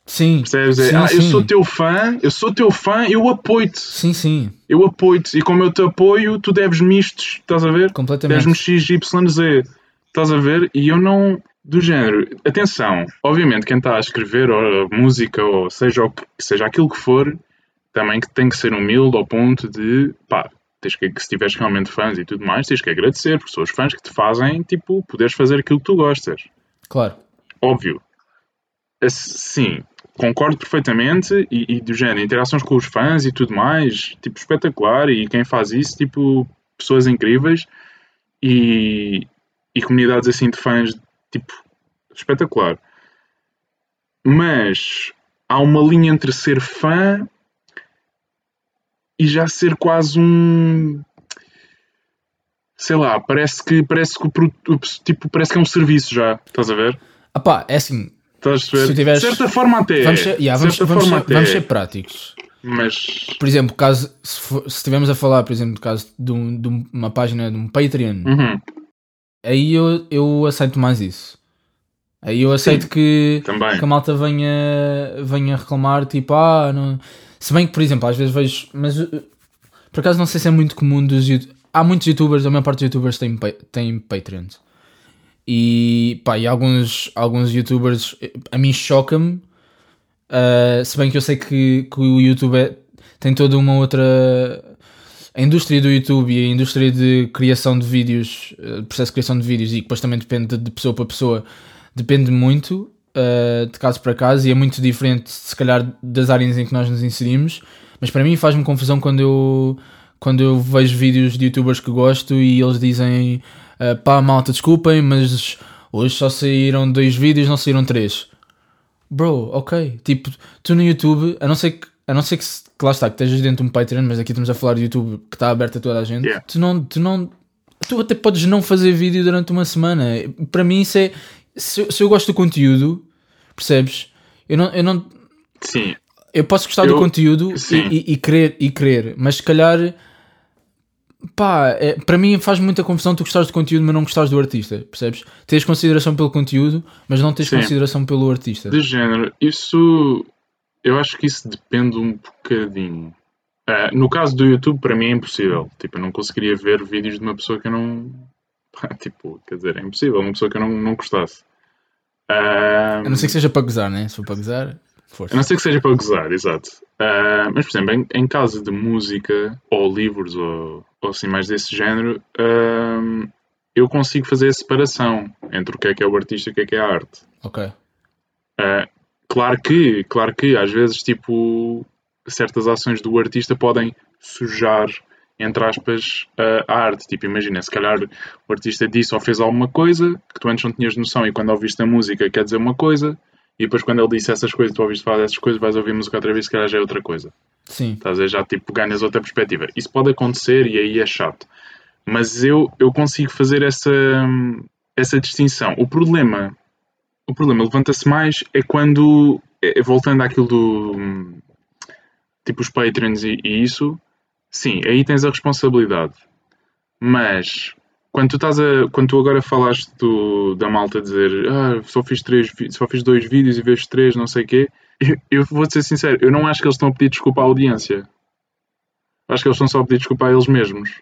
Sim. Percebes? É, Sim, ah, eu sim. sou teu fã, eu sou teu fã, eu apoio-te. Sim, sim. Eu apoio-te. E como eu te apoio, tu deves mistos, estás a ver? Completamente. Deves-me X, Y, Z. Estás a ver? E eu não. Do género. Atenção, obviamente, quem está a escrever, ou música, ou seja, o que, seja aquilo que for, também que tem que ser humilde ao ponto de. pá, tens que, se tiveres realmente fãs e tudo mais, tens que agradecer, porque são os fãs que te fazem, tipo, poderes fazer aquilo que tu gostas. Claro. Óbvio. Sim, concordo perfeitamente e, e do género, interações com os fãs e tudo mais, tipo, espetacular e quem faz isso, tipo, pessoas incríveis e, e comunidades assim de fãs, tipo, espetacular. Mas há uma linha entre ser fã e já ser quase um sei lá, parece que parece que o tipo, parece que é um serviço já, estás a ver? Ah pá, é assim. Estás a? Se tiveres- De certa forma até. Vamos ser, yeah, vamos, vamos, ser, até. vamos ser práticos. Mas. Por exemplo, caso se, for- se estivermos a falar, por exemplo, do caso de, um- de uma página de um Patreon, Uhum, aí eu, eu aceito mais isso. Aí eu aceito que, também. que a malta venha, venha reclamar, tipo, ah, não... se bem que, por exemplo, às vezes vejo, mas uh, por acaso não sei se é muito comum dos. Há muitos youtubers, a maior parte dos youtubers têm, pa- têm Patreons. E pá, e alguns, alguns youtubers eh, a mim choca-me. uh, se bem que eu sei que, que o YouTube é- tem toda uma outra. A indústria do YouTube e a indústria de criação de vídeos, eh, processo de criação de vídeos, e depois também depende de pessoa para pessoa, depende muito uh, de caso para caso e é muito diferente, se calhar, das áreas em que nós nos inserimos. Mas para mim faz-me confusão quando eu, quando eu vejo vídeos de youtubers que gosto e eles dizem uh, pá, malta, desculpem, mas hoje só saíram dois vídeos, não saíram três. Bro, ok. Tipo, tu no YouTube, a não ser que a não ser que, que lá está, que estejas dentro de um Patreon, mas aqui estamos a falar de YouTube que está aberto a toda a gente, Yeah. tu não, tu não, tu até podes não fazer vídeo durante uma semana. Para mim isso é, se, eu- se eu gosto do conteúdo, percebes? Eu não, eu não, Sim, eu posso gostar do Eu- conteúdo sim. e, e, e querer, e querer, mas se calhar, pá, é- para mim faz muita confusão tu gostares do conteúdo, mas não gostares do artista, percebes? Tens consideração pelo conteúdo, mas não tens Sim. consideração pelo artista. de género. Isso. Eu acho que isso depende um bocadinho. Ah, no caso do YouTube, para mim é impossível. Tipo, eu não conseguiria ver vídeos de uma pessoa que eu não. tipo, quer dizer, é impossível. Uma pessoa que eu não, não gostasse. Ah, A não ser que seja para gozar, né? Se for para gozar, A força. não ser que seja para gozar, exato. Ah, mas, por exemplo, em, em caso de música, ou livros, ou, ou assim mais desse género, eu consigo fazer a separação entre o que é que é o artista e o que é que é a arte. Ok. Ah, claro que, claro que, às vezes, tipo, certas ações do artista podem sujar, entre aspas, a arte. Tipo, imagina, se calhar o artista disse ou fez alguma coisa que tu antes não tinhas noção e quando ouviste a música quer dizer uma coisa e depois quando ele disse essas coisas, tu ouviste falar dessas coisas, vais ouvir a música outra vez, se calhar já é outra coisa. Sim. Estás a? Já tipo ganhas outra perspectiva. Isso pode acontecer e aí é chato. Mas eu, eu consigo fazer essa, essa distinção. O problema, o problema levanta-se mais é quando, é- voltando àquilo do tipo os Patreons e, e isso, sim, aí tens a responsabilidade. Mas quando tu estás a, quando tu agora falaste do, da malta dizer ah, só fiz três, só fiz dois vídeos e vejo três, não sei o quê, eu, eu vou-te ser sincero, eu não acho que eles estão a pedir desculpa à audiência. Acho que eles estão só a pedir desculpa a eles mesmos.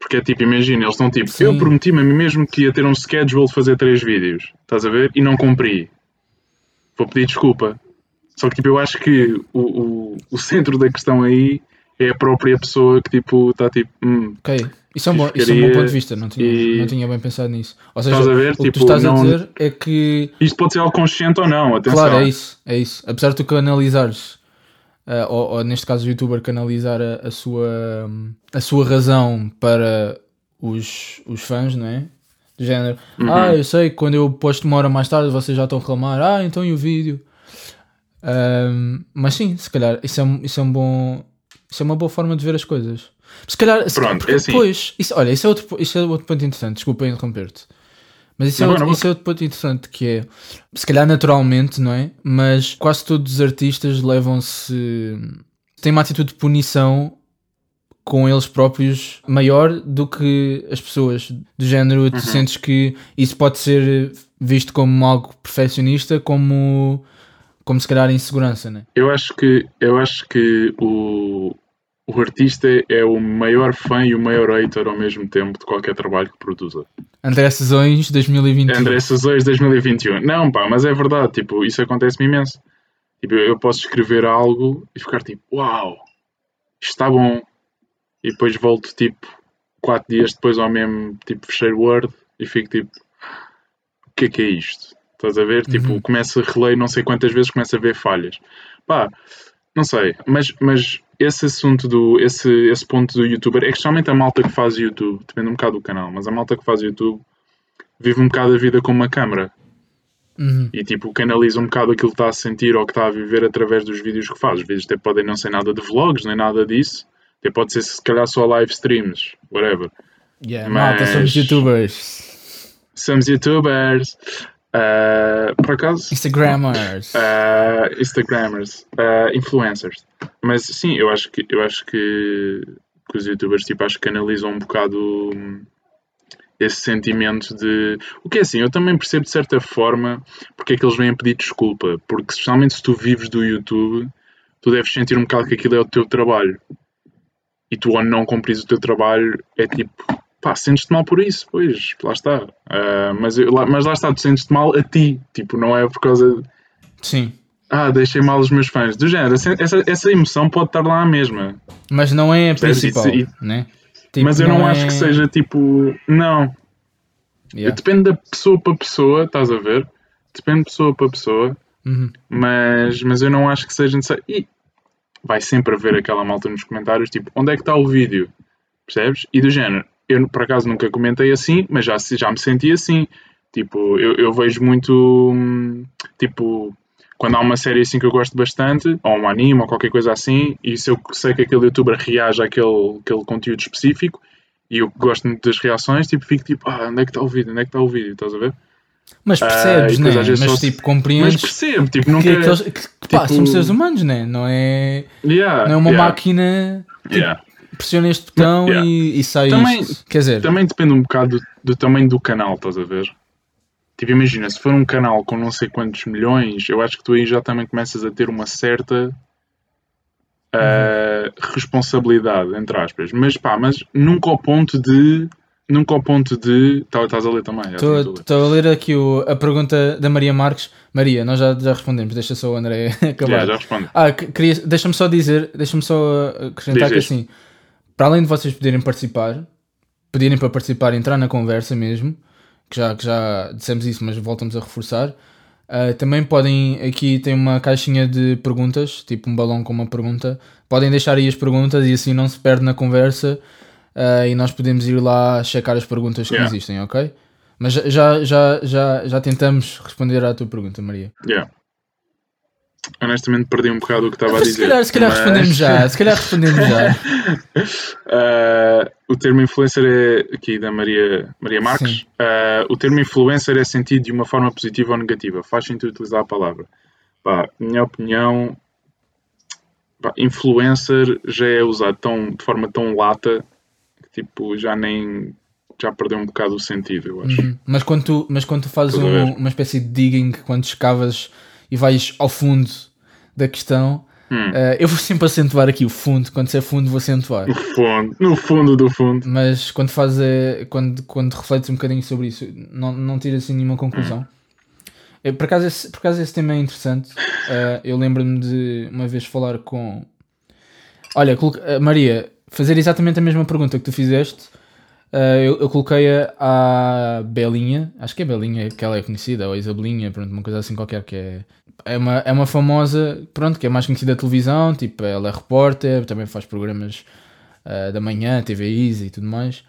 Porque é tipo, imagina, eles estão tipo, Sim. eu prometi-me a mim mesmo que ia ter um schedule de fazer três vídeos, estás a ver? E não cumpri. Vou pedir desculpa. Só que tipo, eu acho que o, o, o centro da questão aí é a própria pessoa que tipo está tipo, hum, Ok. Isso é um bom, isso é um bom ponto de vista. Não tinha, E- não tinha bem pensado nisso. Ou seja, Estás a ver? o que Tipo, tu estás a não- dizer é que isto pode ser algo consciente ou não, atenção. Claro, é isso, é isso. Apesar de tu canalizares, ah, ou, ou neste caso o youtuber canalizar a, a sua, a sua razão para os, os fãs, não é? Do género, Uhum. ah, eu sei que quando eu posto uma hora mais tarde vocês já estão a reclamar, ah, então e o vídeo? Ahm, mas sim, se calhar isso é, um- isso é um bom. Isso é uma boa forma de ver as coisas. Se calhar, se Pronto, é assim. depois, isso, olha, isso é, outro, isso é outro ponto interessante, desculpa interromper-te. Mas isso, é Não, outro, não, não. isso é outro ponto interessante que é, se calhar naturalmente, não é? Mas quase todos os artistas levam-se. têm uma atitude de punição com eles próprios maior do que as pessoas do género. Tu sentes que isso pode ser visto como algo perfeccionista, como, como se calhar insegurança, né? Eu acho que, eu acho que o, o artista é o maior fã e o maior hater ao mesmo tempo de qualquer trabalho que produza. André Sezões 2021. André Sazões 2021. Não, pá, mas é verdade, tipo, isso acontece-me imenso. Tipo, eu posso escrever algo e ficar tipo, uau, isto está bom. E depois volto, tipo, quatro dias depois ao mesmo, tipo, fechei o Word e fico tipo, o que é que é isto? Estás a ver? Tipo, começo a reler não sei quantas vezes, começo a ver falhas. Pá, não sei, mas, mas esse assunto do, esse, esse ponto do youtuber, é que especialmente a malta que faz YouTube, depende um bocado do canal, mas a malta que faz YouTube vive um bocado a vida com uma câmera Uhum. e tipo canaliza um bocado aquilo que está a sentir ou que está a viver através dos vídeos que faz. Os vídeos até podem não ser nada de vlogs, nem nada disso, até pode ser se calhar só live streams, whatever. Yeah, Mas- Malta, somos youtubers. Somos youtubers, ah, por acaso, Instagrammers. ah, Instagrammers, ah, influencers. Mas sim, eu acho que eu acho que, que os youtubers tipo, acho que canalizam um bocado esse sentimento de. O que é assim, eu também percebo de certa forma porque é que eles vêm a pedir desculpa. Porque especialmente se tu vives do YouTube, tu deves sentir um bocado que aquilo é o teu trabalho. E tu ao não cumpris o teu trabalho é tipo. Pá, sentes-te mal por isso, pois, lá está. Ah, mas, eu- lá, mas lá está, tu sentes-te mal a ti. Tipo, não é por causa. Sim. Ah, deixei mal os meus fãs. Do género, essa, essa, emoção pode estar lá à mesma. Mas não é a principal, Isso- né? Tipo, mas eu não, é- acho que seja tipo. Não. Yeah. Depende da pessoa para pessoa, estás a ver? Depende de pessoa para pessoa. Uhum. Mas, mas eu não acho que seja necessário. E vai sempre haver aquela malta nos comentários, tipo, onde é que está o vídeo? Percebes? E do género, eu por acaso nunca comentei assim, mas já, já me senti assim. Tipo, eu, eu vejo muito, hum, tipo, quando há uma série assim que eu gosto bastante, ou um anime, ou qualquer coisa assim, e se eu sei que aquele youtuber reage àquele, àquele conteúdo específico, e eu gosto muito das reações, tipo, fico tipo, ah, onde é que está o vídeo? Onde é que está o vídeo? Estás a ver? Mas percebes, Ah, né? Mas só- tipo, Mas compreendes percebo, tipo, que, nunca. aqueles, que, que, pá, tipo- somos seres humanos, né? Não é, Yeah, não é uma yeah, máquina. yeah. Pressiona este botão Yeah. e, e sai Também- isto. Quer dizer, Também depende um bocado do, do tamanho do canal, estás a ver? Tipo, imagina, se for um canal com não sei quantos milhões, eu acho que tu aí já também começas a ter uma certa ah, responsabilidade, entre aspas. Mas pá, mas nunca ao ponto de. Nunca ao ponto de. Tá- Estás a ler também? estou a ler. aqui o- a pergunta da Maria Marques. Maria, nós já, já respondemos, deixa só o André acabar. Yeah, já respondo. Ah, que- queria, deixa-me só dizer, deixa-me só uh, acrescentar Diz, que assim, para além de vocês poderem participar, pedirem para participar, entrar na conversa mesmo, que já, que já dissemos isso, mas voltamos a reforçar. uh, também podem, aqui tem uma caixinha de perguntas, tipo um balão com uma pergunta. Podem deixar aí as perguntas e assim não se perde na conversa uh, e nós podemos ir lá checar as perguntas que Yeah. existem, ok? Mas já, já, já, já, tentamos responder à tua pergunta, Maria. Yeah. Honestamente, perdi um bocado o que estava a Mas dizer. se calhar, se calhar mas- respondemos já, se calhar respondemos já. Ah, o termo influencer é aqui da Maria, Maria Marques. Ah, o termo influencer é sentido de uma forma positiva ou negativa. Faz sentido utilizar a palavra. Pá, minha opinião, pá, influencer já é usado tão, de forma tão lata que tipo, já nem já perdeu um bocado o sentido, eu acho. Uhum. Mas quando tu, mas quando tu fazes um- uma espécie de digging, quando escavas e vais ao fundo da questão, Hum. eh, eu vou sempre acentuar aqui o fundo, quando se é fundo vou acentuar. No fundo, no fundo do fundo. Mas quando fazes, eh, quando, quando refletes um bocadinho sobre isso, não, não tiras assim nenhuma conclusão. Eh, Por acaso, esse, por acaso esse tema é interessante. Eh, eu lembro-me de uma vez falar com. Olha, Maria, fazer exatamente a mesma pergunta que tu fizeste. Eh, eu, eu coloquei-a à Belinha, acho que é Belinha que ela é conhecida, ou Isabelinha, pronto, uma coisa assim qualquer que é. É uma, é uma famosa, pronto, que é mais conhecida da televisão, tipo, ela é repórter, também faz programas eh, da manhã, TV Easy e tudo mais.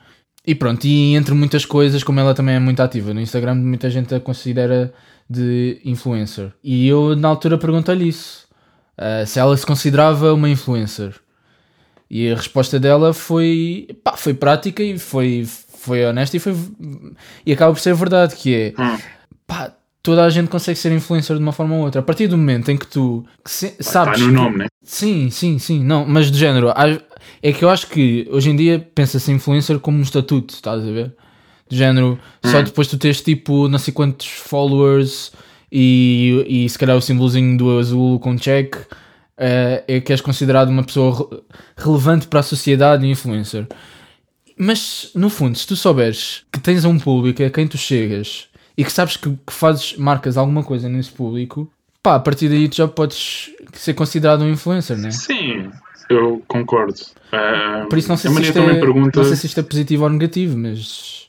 E pronto, e entre muitas coisas, como ela também é muito ativa no Instagram, muita gente a considera de influencer. E eu na altura perguntei-lhe isso, eh, se ela se considerava uma influencer. E a resposta dela foi, pá, foi prática e foi, foi honesta e foi e acaba por ser verdade, que é Hum. pá, toda a gente consegue ser influencer de uma forma ou outra. A partir do momento em que tu se- sabes Está no que- nome, né? Sim, sim, sim. Não, mas do género, é que eu acho que hoje em dia pensa-se influencer como um estatuto, estás a ver? Do género, só depois tu tens tipo não sei quantos followers e, e se calhar o símbolozinho do azul com check eh, é que és considerado uma pessoa re- relevante para a sociedade e influencer. Mas no fundo, se tu souberes que tens um público a quem tu chegas e que sabes que, que fazes, marcas alguma coisa nesse público, pá, a partir daí tu já podes ser considerado um influencer, né? Sim, eu concordo. Ah, Por isso não sei, se isto, é, pergunta. não sei se isto é positivo ou negativo, mas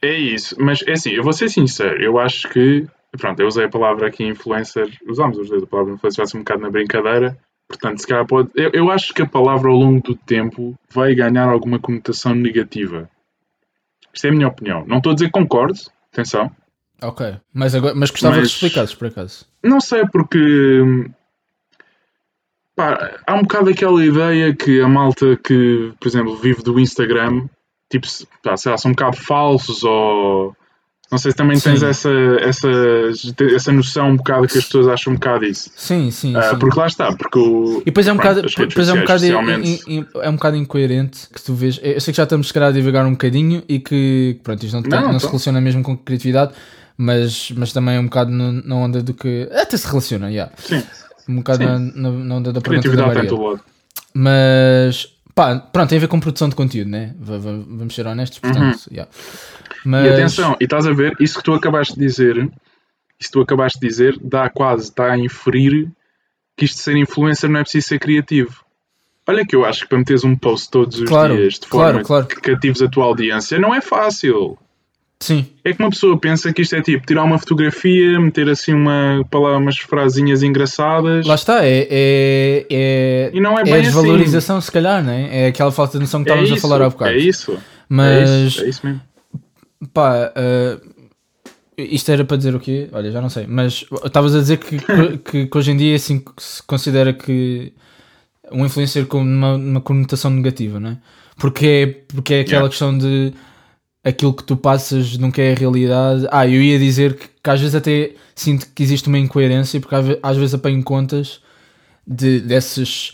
É isso, mas é assim, eu vou ser sincero, eu acho que, pronto, eu usei a palavra aqui influencer, usámos os dois a palavra influencer, ser um bocado na brincadeira, portanto, se calhar pode, eu, eu acho que a palavra ao longo do tempo vai ganhar alguma conotação negativa. Isto é a minha opinião. Não estou a dizer que concordo, atenção, ok. Mas, agora, mas gostava Mas- de explicasses por acaso. não sei porque. Pá, há um bocado aquela ideia que a malta que, por exemplo, vive do Instagram, tipo, pá, sei lá, são um bocado falsos ou. Não sei se também tens Sim. essa, essa, essa noção um bocado que as pessoas acham um bocado isso. Sim, sim, Ah, sim. porque lá está, porque o. E depois é um bocado, depois é um bocado, especialmente- in- in- é um bocado incoerente que tu vês. Eu sei que já estamos se calhar a divagar um bocadinho e que pronto, isto não, Não, não se relaciona mesmo com criatividade, mas, mas também é um bocado no- na onda do que. Até se relaciona, yeah. Sim, Um bocado na, na, na onda da pergunta da em Maria. lado. Mas pá, pronto, tem a ver com produção de conteúdo, né? V- Vamos ser honestos, portanto, yeah. Mas. E atenção, e estás a ver, isso que tu acabaste de dizer, isso que tu acabaste de dizer, dá quase, está a inferir que isto de ser influencer não é preciso ser criativo. Olha que eu acho que para meteres um post todos os Claro, dias de claro, forma claro. que catives a tua audiência não é fácil. Sim, É que uma pessoa pensa que isto é tipo tirar uma fotografia, meter assim uma palavra, umas frasinhas engraçadas lá está, é, é, é, e não é é bem a assim. desvalorização, se calhar, né? É aquela falta de noção que É estávamos a isso, falar há bocado. É isso. Mas É isso, é isso mesmo. Pá, uh, Isto era para dizer o quê? Olha, já não sei. Mas estavas a dizer que, que, que, hoje em dia assim, se considera que um influencer com uma, uma conotação negativa, não é? Porque é, porque é aquela yeah. questão de aquilo que tu passas nunca é a realidade. Ah, eu ia dizer que, que às vezes até sinto que existe uma incoerência, porque às, às vezes apanho contas de, dessas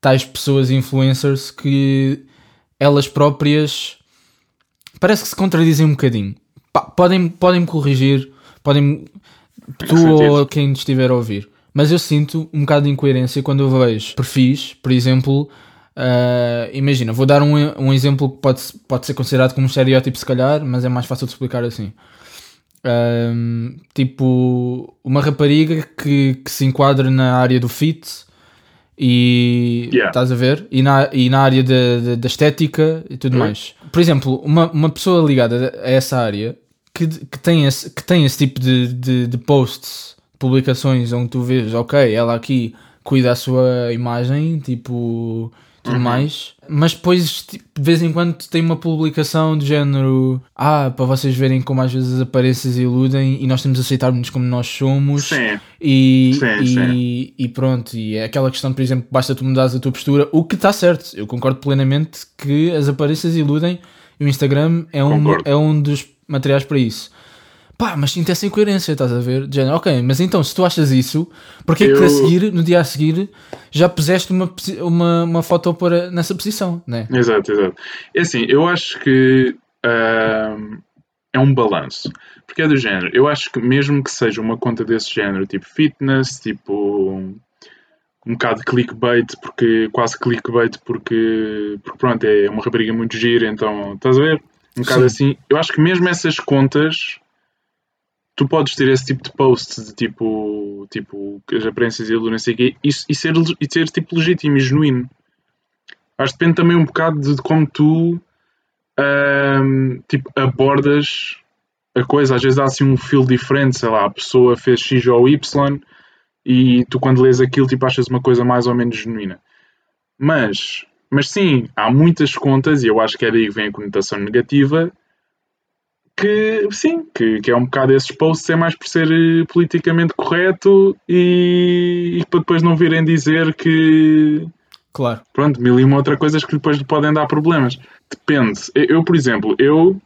tais pessoas influencers que elas próprias parece que se contradizem um bocadinho. podem, podem me corrigir, podem tu ou quem estiver a ouvir. Mas eu sinto um bocado de incoerência quando eu vejo perfis, por exemplo, uh, imagina, vou dar um, um exemplo que pode, pode ser considerado como um estereótipo se calhar, mas é mais fácil de explicar assim. Uh, tipo, uma rapariga que, que se enquadra na área do fit e yeah. estás a ver? E na, e na área da estética e tudo uhum. mais. Por exemplo, uma, uma pessoa ligada a essa área que, que, tem, esse, que tem esse tipo de, de, de posts, publicações onde tu vês, ok, ela aqui cuida a sua imagem, tipo tudo uhum. mais. Mas depois, tipo, de vez em quando, tem uma publicação do género: Ah, para vocês verem como às vezes as aparências iludem e nós temos de aceitar-nos como nós somos. Sim. E, sim, e, sim. e, pronto. E é aquela questão, por exemplo, basta tu mudares a tua postura, o que está certo. Eu concordo plenamente que as aparências iludem e o Instagram é um, é um dos materiais para isso pá, mas sinto essa incoerência, estás a ver? De género, ok, mas então se tu achas isso, porque é que a seguir, no dia a seguir, já puseste uma, uma, uma foto para, nessa posição, né? Exato, exato. É assim, eu acho que uh, é um balanço. Porque é do género, eu acho que mesmo que seja uma conta desse género, tipo fitness, tipo um bocado de clickbait, porque quase clickbait, porque, porque pronto, é uma rapariga muito gira, então estás a ver? Um bocado Sim. assim. Eu acho que mesmo essas contas tu podes ter esse tipo de posts de tipo, tipo as aparências e não sei o quê, e, e, ser, e ser tipo legítimo e genuíno. Acho que depende também um bocado de como tu um, tipo, abordas a coisa. Às vezes há assim um feel diferente, sei lá, a pessoa fez X ou Y e tu quando lês aquilo tipo, achas uma coisa mais ou menos genuína. Mas, mas sim, há muitas contas, e eu acho que é daí que vem a conotação negativa, que sim, que, que é um bocado esses posts é mais por ser eh, politicamente correto e, e para depois não virem dizer que claro pronto, mil e uma outra coisas que depois lhe podem dar problemas. Depende. Eu, por exemplo, eu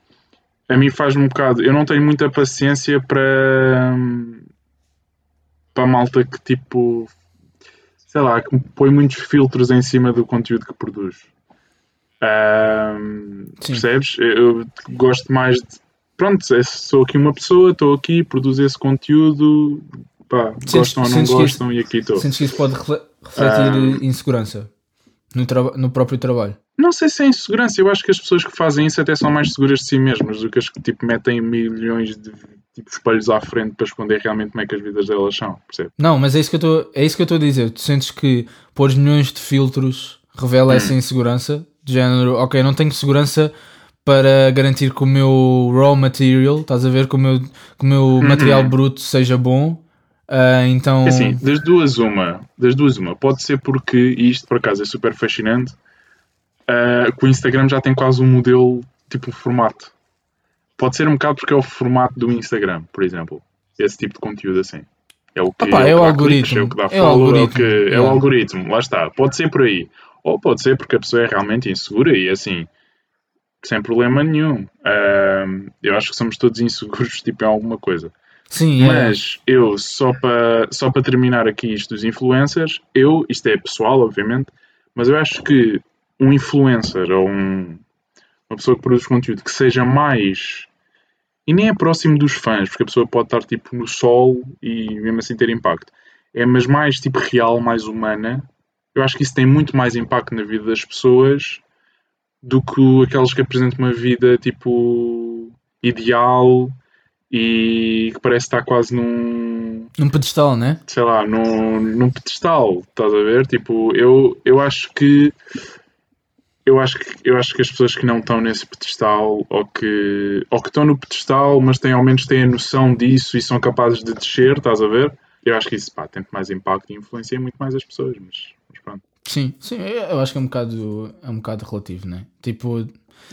a mim faz-me um bocado, eu não tenho muita paciência para para a malta que tipo sei lá, que põe muitos filtros em cima do conteúdo que produz. Um, percebes? Eu gosto mais de pronto, é, sou aqui uma pessoa, estou aqui, produzo esse conteúdo, pá, sentes, gostam ou não gostam isso, e aqui estou. Sentes que isso pode refletir um, insegurança no, no próprio trabalho? Não sei se é insegurança, eu acho que as pessoas que fazem isso até são mais seguras de si mesmas do que as que tipo, metem milhões de tipo, espelhos à frente para esconder realmente como é que as vidas delas são, percebe? Não, mas é isso que eu estou é a dizer. Tu sentes que pôr milhões de filtros revela hum. essa insegurança? De género, ok, não tenho segurança para garantir que o meu raw material, estás a ver, que o meu, que o meu uhum. material bruto seja bom. Uh, então... É assim, das duas uma, das duas uma, pode ser porque isto por acaso é super fascinante, uh, que o Instagram já tem quase um modelo tipo formato. Pode ser um bocado porque é o formato do Instagram, por exemplo. Esse tipo de conteúdo assim. É o que, Opa, é, é o algoritmo. Cliques, é o que dá é follow, o é o, que, é. é o algoritmo, lá está. Pode ser por aí. Ou pode ser porque a pessoa é realmente insegura e assim sem problema nenhum. Uh, eu acho que somos todos inseguros tipo, em alguma coisa. Sim, é. Mas é. eu, só para só para terminar aqui isto dos influencers, eu, isto é pessoal, obviamente, mas eu acho que um influencer ou um, uma pessoa que produz conteúdo que seja mais. E nem é próximo dos fãs, porque a pessoa pode estar tipo no sol e mesmo assim ter impacto. É, mas mais tipo real, mais humana. Eu acho que isso tem muito mais impacto na vida das pessoas do que aquelas que apresentam uma vida tipo ideal e que parece estar quase num. Num pedestal, né? Sei lá, num, num pedestal, estás a ver? Tipo, eu, eu acho que. Eu acho, que, eu acho que as pessoas que não estão nesse pedestal ou que, ou que estão no pedestal, mas têm, ao menos têm a noção disso e são capazes de descer, estás a ver? Eu acho que isso pá, tem mais impacto e influencia muito mais as pessoas, mas. Sim, sim, eu acho que é um bocado, é um bocado relativo, né? Tipo,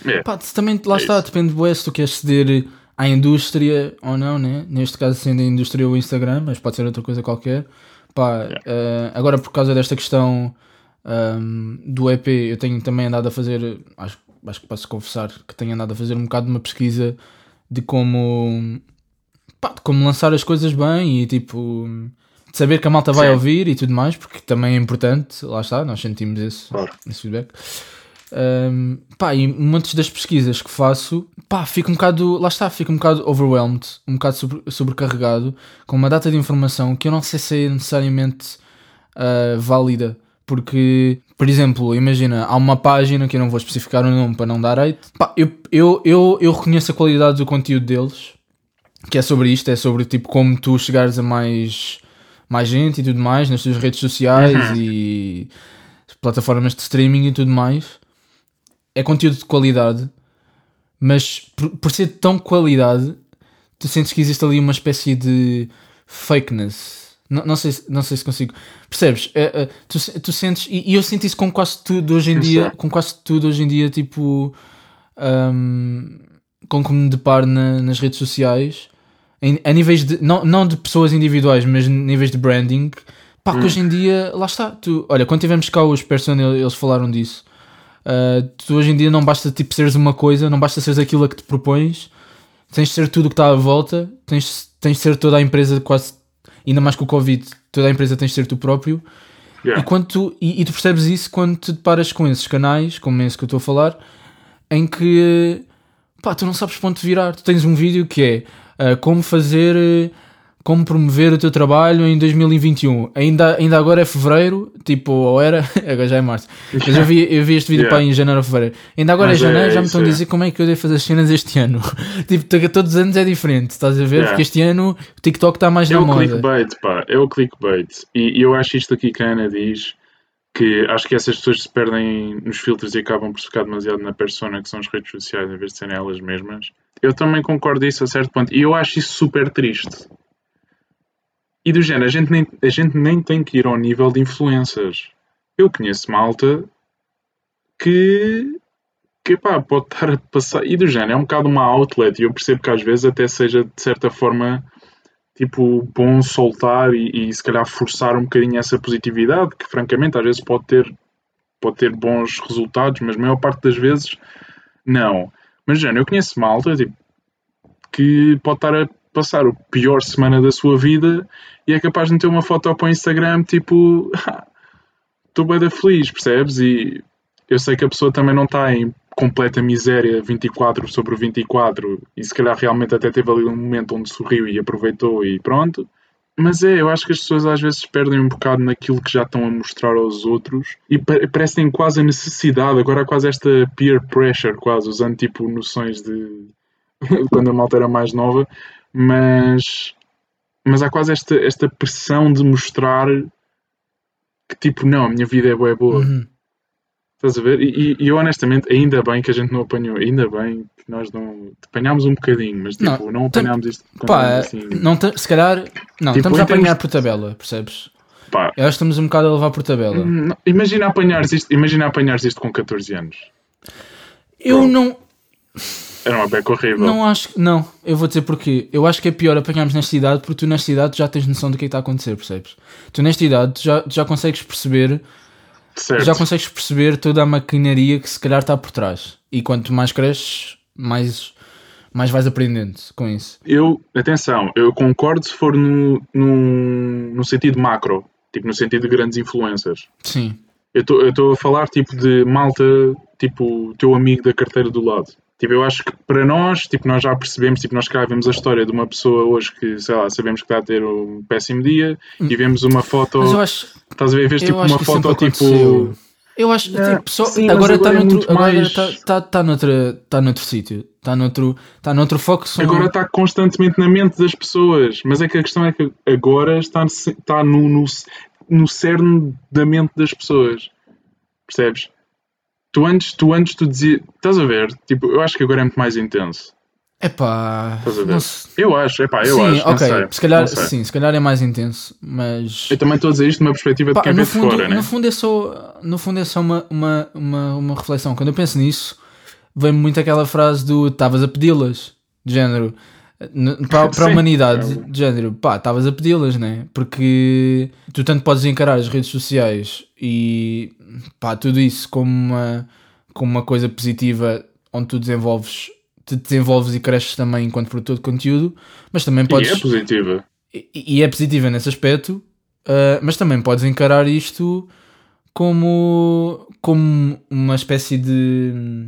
é. pá, também lá é está, isso. depende de se tu queres ceder à indústria ou não, né? Neste caso sendo a indústria o Instagram, mas pode ser outra coisa qualquer. Pá, Yeah. eh, agora por causa desta questão ahm, do EP, eu tenho também andado a fazer, acho, acho que posso confessar que tenho andado a fazer um bocado de uma pesquisa de como, pá, de como lançar as coisas bem e tipo de saber que a malta vai Sim. ouvir e tudo mais, porque também é importante, lá está, nós sentimos esse, Claro. esse feedback. Um, pá, e muitas das pesquisas que faço, pá, fico um bocado, lá está, fico um bocado overwhelmed, um bocado sobre- sobrecarregado com uma data de informação que eu não sei se é necessariamente ah, válida. Porque, por exemplo, imagina, há uma página que eu não vou especificar o nome para não dar hate. Pá, eu, eu, eu, eu reconheço a qualidade do conteúdo deles, que é sobre isto, é sobre tipo como tu chegares a mais, mais gente e tudo mais nas tuas redes sociais Uhum. e plataformas de streaming e tudo mais. É conteúdo de qualidade, mas por, por ser de tão qualidade, tu sentes que existe ali uma espécie de fakeness. Não, não, sei, se- não sei se consigo. Percebes? É, é, tu, tu sentes, e, e eu sinto isso com quase tudo hoje em dia, com quase tudo hoje em dia, tipo, hum, com que me deparo na- nas redes sociais, em, a níveis de, não, não de pessoas individuais, mas níveis de branding, pá, que Hum. hoje em dia, lá está, tu, olha, quando tivemos cá os Persona, eles falaram disso, Uh, tu hoje em dia não basta tipo seres uma coisa, não basta seres aquilo a que te propões, tens de ser tudo o que está à volta, tens, tens de ser toda a empresa, quase, ainda mais com o Covid, toda a empresa tens de ser tu próprio. Yeah. E, quando tu, e, e tu percebes isso quando te deparas com esses canais, como esse que eu estou a falar, em que pá, tu não sabes para onde virar. Tu tens um vídeo que é ah, como fazer, eh, como promover o teu trabalho em 2021. Ainda, ainda agora é fevereiro, tipo, ou era, agora já é março. Mas eu vi, eu vi este vídeo Yeah. para em janeiro ou fevereiro. Ainda agora Mas é é janeiro, já me estão a é. dizer como é que eu devo fazer as cenas este ano. tipo, to- todos os anos é diferente, estás a ver? Yeah. Porque este ano o TikTok está mais É na o moda. clickbait, pá, é o clickbait. E, e eu acho isto aqui que a Ana diz, que acho que essas pessoas se perdem nos filtros e acabam por ficar demasiado na persona que são as redes sociais em vez de serem elas mesmas. Eu também concordo isso a certo ponto. E eu acho isso super triste. E do género, a gente nem, a gente nem tem que ir ao nível de influências. Eu conheço malta que, que pá, pode estar a passar. E do género, é um bocado uma outlet. E eu percebo que às vezes até seja de certa forma tipo, bom soltar e, e se calhar forçar um bocadinho essa positividade, que francamente às vezes pode ter, pode ter bons resultados, mas a maior parte das vezes não. Mas, Jana, eu conheço malta tipo, que pode estar a passar a pior semana da sua vida e é capaz de meter uma foto para o Instagram tipo estou bem da feliz, percebes? E eu sei que a pessoa também não está em completa miséria 24 sobre 24 e se calhar realmente até teve ali um momento onde sorriu e aproveitou e pronto. Mas é, eu acho que as pessoas às vezes perdem um bocado naquilo que já estão a mostrar aos outros e pa- parece que têm quase a necessidade, agora há quase esta peer pressure, quase, usando tipo noções de quando a malta era mais nova, mas, mas há quase esta, esta pressão de mostrar que tipo, não, a minha vida é boa, é boa. Uhum. Estás a ver? E, e- e eu honestamente, ainda bem que a gente não apanhou, ainda bem que nós não apanhámos um bocadinho, mas tipo, Não, não, apanhámos isto com Pá, assim. não te- se calhar, não, Tipo, estamos a apanhar termos- por tabela, percebes? Pá, Eu acho que estamos um bocado a levar por tabela. não- imagina apanhares isto, imagina apanhares isto com 14 anos. Eu Pronto. não, Era uma beca horrível. não acho não, eu vou dizer porquê. Eu acho que é pior apanharmos nesta idade porque tu nesta idade já tens noção do que é que está a acontecer, percebes? Tu nesta idade já, já consegues perceber, certo. já consegues perceber toda a maquinaria que se calhar está por trás. E quanto mais cresces, mais, mais vais aprendendo com isso. Eu, atenção, eu concordo se for no, no, no sentido macro, tipo no sentido de grandes influências. Sim. Eu estou a falar tipo de malta, tipo teu amigo da carteira do lado. Tipo, eu acho que para nós, tipo, nós já percebemos, tipo, nós cá vemos a história de uma pessoa hoje que, sei lá, sabemos que está a ter um péssimo dia e vemos uma foto, Mas eu acho, estás a ver, vês tipo uma que foto tipo. Eu acho Ah, tipo, só, sim, agora está agora é noutro, agora mais- está tá, tá noutra, tá noutro sítio, está noutro, tá noutro foco. Agora está constantemente na mente das pessoas, mas é que a questão é que agora está, está no, no, no cerne da mente das pessoas. Percebes? Tu antes, tu antes tu dizias. Estás a ver? Tipo, eu acho que agora é muito mais intenso. Epá, Estás a ver? não Eu acho, epá, eu sim, acho. não ok, sei, se calhar, não sei. sim, se calhar é mais intenso, mas Eu também estou a dizer isto de uma perspectiva de Pá, quem vê de fora, né? no fundo é só, no fundo é só uma, uma, uma, uma reflexão. Quando eu penso nisso, vem-me muito aquela frase do estavas a pedi-las. De género, para, para a humanidade, é de género, pá, estavas a pedi-las, né? Porque tu tanto podes encarar as redes sociais e pá, tudo isso como uma, como uma coisa positiva onde tu desenvolves, te desenvolves e cresces também enquanto produtor de conteúdo, mas também podes. E é positiva. E, e é positiva nesse aspecto, uh, mas também podes encarar isto como, como uma espécie de,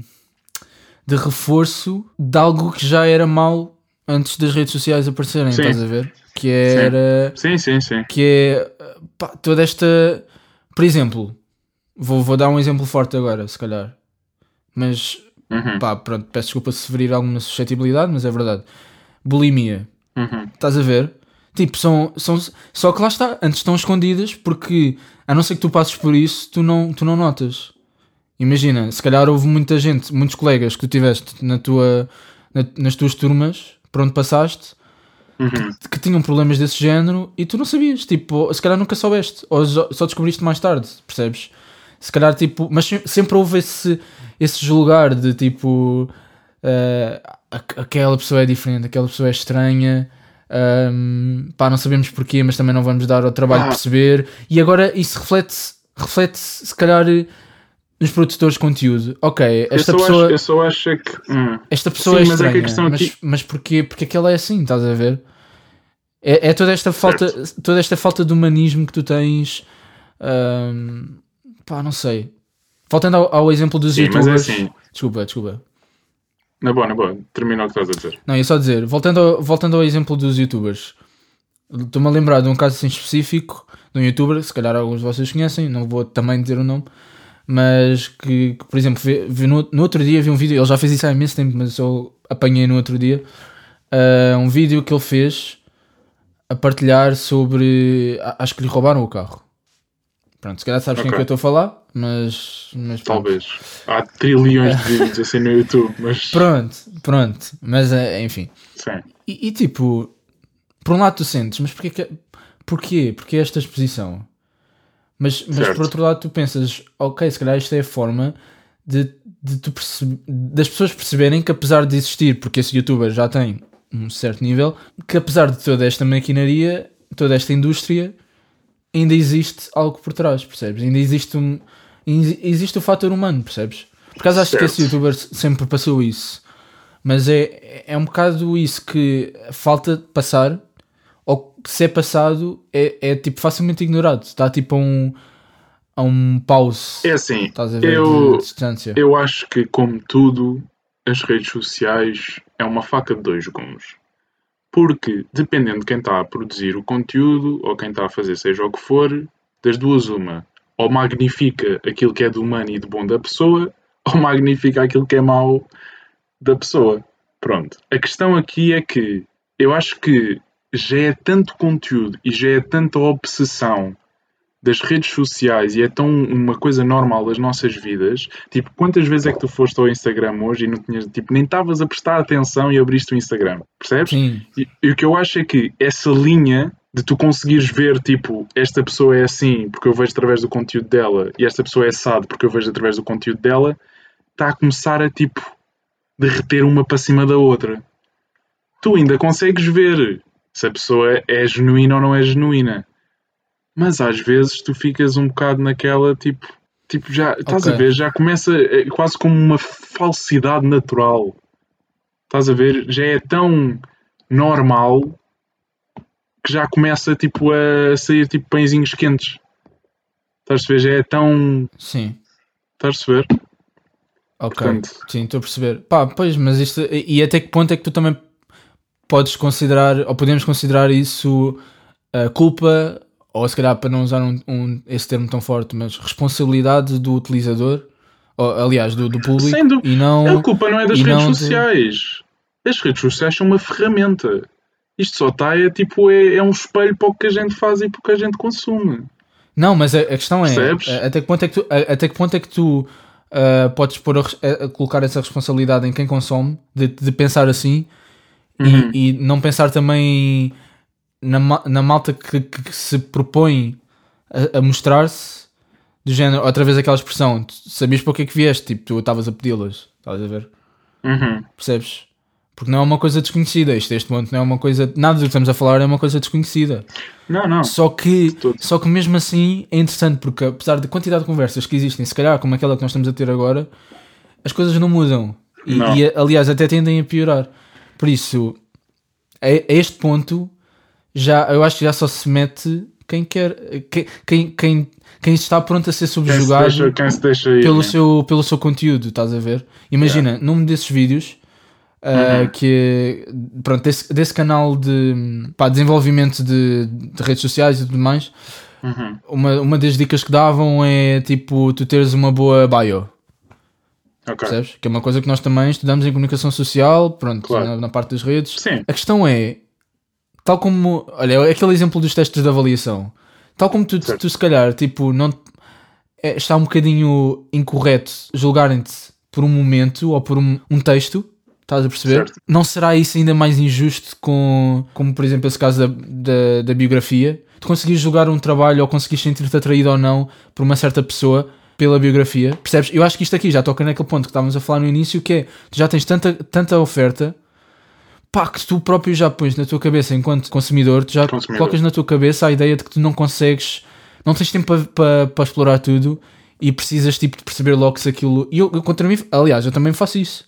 de reforço de algo que já era mau antes das redes sociais aparecerem, Sim. estás a ver? Que era Sim, sim, sim. que é pá, toda esta. Por exemplo, vou, vou dar um exemplo forte agora, se calhar, mas Uhum, pá, pronto, peço desculpa se ferir alguma suscetibilidade, mas é verdade. Bulimia, uhum. Estás a ver? Tipo, são, são. Só que lá está, antes estão escondidas porque, a não ser que tu passes por isso, tu não, tu não notas. Imagina, se calhar houve muita gente, muitos colegas que tu tiveste na tua, na- nas tuas turmas, por onde passaste, Uhum. que tinham problemas desse género e tu não sabias. Tipo, se calhar nunca soubeste, ou só descobriste mais tarde, percebes? Se calhar, tipo, mas se- sempre houve esse, esse julgar de tipo, aqu- aquela pessoa é diferente, aquela pessoa é estranha. ahm, pá, não sabemos porquê, mas também não vamos dar ao trabalho de Ah. perceber. E agora isso reflete-se, reflete se calhar, nos produtores de conteúdo. Ok, esta eu, pessoa, acho, eu só acho é que. hum, esta pessoa Sim, é mas é que estranha, mas, aqui- mas porquê? Porque é que ela é assim, estás a ver? É, é toda, esta falta, toda esta falta de humanismo que tu tens. ahm, pá, não sei. Voltando ao, ao exemplo dos Sim, mas é youtubers. assim. Desculpa, desculpa. Na boa, na boa. Termina o que estás a dizer. Não, ia só dizer, voltando ao, voltando ao exemplo dos youtubers, estou-me a lembrar de um caso assim específico de um youtuber, se calhar alguns de vocês conhecem, não vou também dizer o nome, mas que, que, por exemplo, vi, vi no, no outro dia vi um vídeo, ele já fez isso há imenso tempo, mas eu apanhei no outro dia, ah, um vídeo que ele fez a partilhar sobre. Acho que lhe roubaram o carro. Pronto, se calhar sabes quem é que eu estou a falar, mas. mas. Talvez. Há trilhões de vídeos assim no YouTube, mas. Pronto, pronto, mas eh, enfim. Sim. E, e, tipo, por um lado tu sentes, mas porquê, que, porquê? Porquê esta exposição? Mas, mas por outro lado tu pensas, ok, se calhar isto é a forma de, de tu das pessoas perceberem que apesar de existir, porque esse youtuber já tem um certo nível, que apesar de toda esta maquinaria, toda esta indústria, ainda existe algo por trás, percebes? Ainda existe um exi- existe o fator humano, percebes? Por acaso acho que Certo. esse youtuber sempre passou isso. Mas é, é um bocado isso que falta passar, ou se é passado, é, é tipo facilmente ignorado. Está tipo a um, a um pause. É assim. Estás a ver Eu, de distância. eu acho que, como tudo, as redes sociais é uma faca de dois gumes. Porque, dependendo de quem está a produzir o conteúdo, ou quem está a fazer seja o que for, das duas uma. Ou magnifica aquilo que é de humano e de bom da pessoa, ou magnifica aquilo que é mau da pessoa. Pronto. A questão aqui é que eu acho que já é tanto conteúdo e já é tanta obsessão das redes sociais e é tão uma coisa normal das nossas vidas. Tipo, quantas vezes é que tu foste ao Instagram hoje e não tinhas, tipo, nem estavas a prestar atenção e abriste o Instagram? Percebes? Sim, E, e o que eu acho é que essa linha de tu conseguires ver, tipo, esta pessoa é assim porque eu vejo através do conteúdo dela e esta pessoa é assado porque eu vejo através do conteúdo dela, está a começar a, tipo, derreter uma para cima da outra. Tu ainda consegues ver se a pessoa é genuína ou não é genuína. Mas às vezes tu ficas um bocado naquela, tipo, tipo já, estás a Ok. ver, já começa eh, quase como uma falsidade natural. Estás a ver? Já é tão normal que já começa tipo a sair tipo pãezinhos quentes. Estás a ver? Já é tão. sim. Estás a ver? Ok. Portanto- Sim, estou a perceber. Pá, pois, mas isto. E até que ponto é que tu também podes considerar, ou podemos considerar isso a culpa, ou se calhar para não usar um, um- esse termo tão forte, mas responsabilidade do utilizador, ou, aliás, do, do público, Sem dúvida. e não. A culpa não é das redes não de- sociais. As redes sociais são uma ferramenta. Isto só está, é tipo, é, é um espelho para o que a gente faz e para o que a gente consome. Não, mas a, a questão é Percebes? até que ponto é que tu, a- até que ponto é que tu ah, podes pôr a colocar essa responsabilidade em quem consome de, de pensar assim Uhum. e, e não pensar também na, na malta que, que- que se propõe a, a mostrar-se do género, outra vez aquela expressão, sabias para o que é que vieste, tipo, tu estavas a pedi-las, estás a ver? Uhum. Percebes? Porque não é uma coisa desconhecida. Isto, este ponto, não é uma coisa. Nada do que estamos a falar é uma coisa desconhecida. Não, não. Só que, só que mesmo assim é interessante, porque apesar da quantidade de conversas que existem, se calhar como aquela que nós estamos a ter agora, as coisas não mudam. E, Não. e, aliás, até tendem a piorar. Por isso, a, a este ponto, já, eu acho que já só se mete quem quer. Quem, quem, quem, está pronto a ser Quem se subjugado deixa, se ir, pelo, né? seu, pelo seu conteúdo, estás a ver? Imagina, num desses vídeos, Uhum. uh, que pronto, desse, desse canal de pá, desenvolvimento de, de redes sociais e tudo mais, Uhum. uma, uma das dicas que davam é tipo tu teres uma boa bio, Ok. percebes? Que é uma coisa que nós também estudamos em comunicação social, pronto, Claro. na, na parte das redes. Sim. A questão é, tal como, olha, é aquele exemplo dos testes de avaliação, tal como tu, Certo. tu se calhar, tipo, não é, está um bocadinho incorreto julgarem-te por um momento ou por um, um texto, estás a perceber? Certo. Não será isso ainda mais injusto com, como por exemplo esse caso da, da, da biografia? Tu conseguires julgar um trabalho ou conseguires sentir-te atraído ou não por uma certa pessoa pela biografia, percebes? Eu acho que isto aqui já toca naquele ponto que estávamos a falar no início, que é, tu já tens tanta, tanta oferta pá, que tu próprio já pões na tua cabeça enquanto consumidor, tu já Consumidor. colocas na tua cabeça a ideia de que tu não consegues, não tens tempo para pa, pa explorar tudo e precisas tipo de perceber logo se aquilo. E eu, contra mim, aliás, eu também faço isso.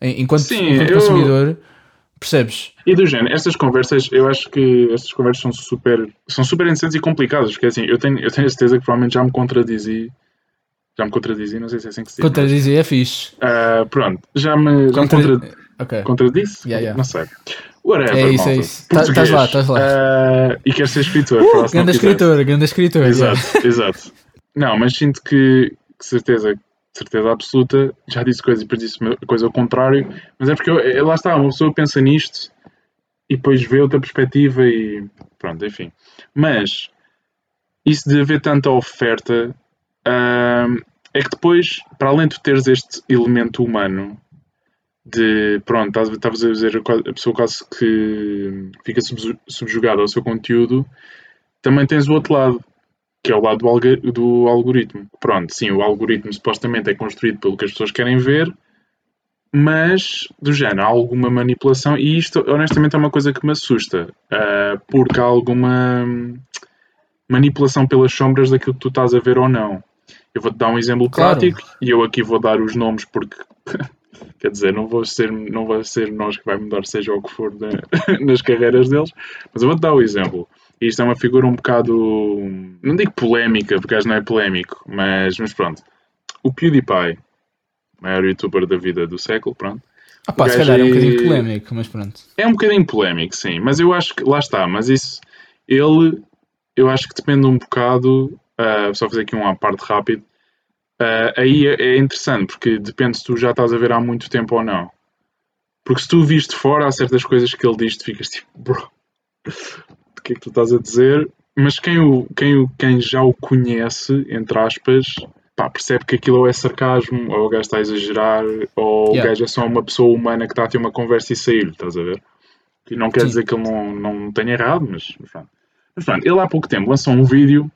Enquanto, Sim, enquanto eu- consumidor, percebes? E do género, estas conversas, eu acho que estas conversas são super, são super interessantes e complicadas, porque assim, eu tenho, eu tenho a certeza que provavelmente já me contradizi, já me contradizi, não sei se é assim que se diz. mas, Contradizer é fixe. ah, pronto, já me, já me Contra- contra, Ok. contradisse? Yeah, yeah. Não sei. Whatever, É isso, é malta. isso. Tá- estás Português. lá, estás lá. Ah, e quero ser escritor. se não Grande escritor, grande escritor. yeah. Exato, exato. Não, mas sinto que, que certeza, certeza absoluta, já disse coisa e depois disse coisa ao contrário, mas é porque eu, é- lá está, uma pessoa pensa nisto e depois vê outra perspectiva e pronto, enfim. Mas isso de haver tanta oferta hum, é que depois, para além de teres este elemento humano de pronto, estavas a dizer a pessoa quase que fica subju- subjugada ao seu conteúdo, também tens o outro lado, que é o lado do, algoritmo. Pronto, sim, o algoritmo supostamente é construído pelo que as pessoas querem ver, mas do género, há alguma manipulação, e isto honestamente é uma coisa que me assusta, ah, porque há alguma manipulação pelas sombras daquilo que tu estás a ver ou não. Eu vou-te dar um exemplo Claro. prático e eu aqui vou dar os nomes porque quer dizer, não vou ser, não vai ser nós que vai mudar seja o que for na- nas carreiras deles, mas eu vou-te dar o exemplo. E Isto é uma figura um bocado, não digo polémica, porque acho que não é polémico, mas, mas pronto. O PewDiePie, maior youtuber da vida do século, pronto. Ah, pá, se calhar é um é- bocadinho polémico, mas pronto. É um bocadinho polémico, sim, mas eu acho que, lá está, mas isso, ele, eu acho que depende um bocado, ah, só fazer aqui um à parte rápido, ah, aí é, é interessante, porque depende se tu já estás a ver há muito tempo ou não. Porque se tu viste fora, há certas coisas que ele diz, tu ficas tipo, bro, o que é que tu estás a dizer? Mas quem, o, quem, o, quem já o conhece, entre aspas, pá, percebe que aquilo ou é sarcasmo, ou o gajo está a exagerar, ou o Yeah. gajo é só uma pessoa humana que está a ter uma conversa e sair, estás a ver? E não quer Sim. dizer que ele não, não tenha errado, mas, mas pronto. Mas pronto, ele há pouco tempo lançou um vídeo,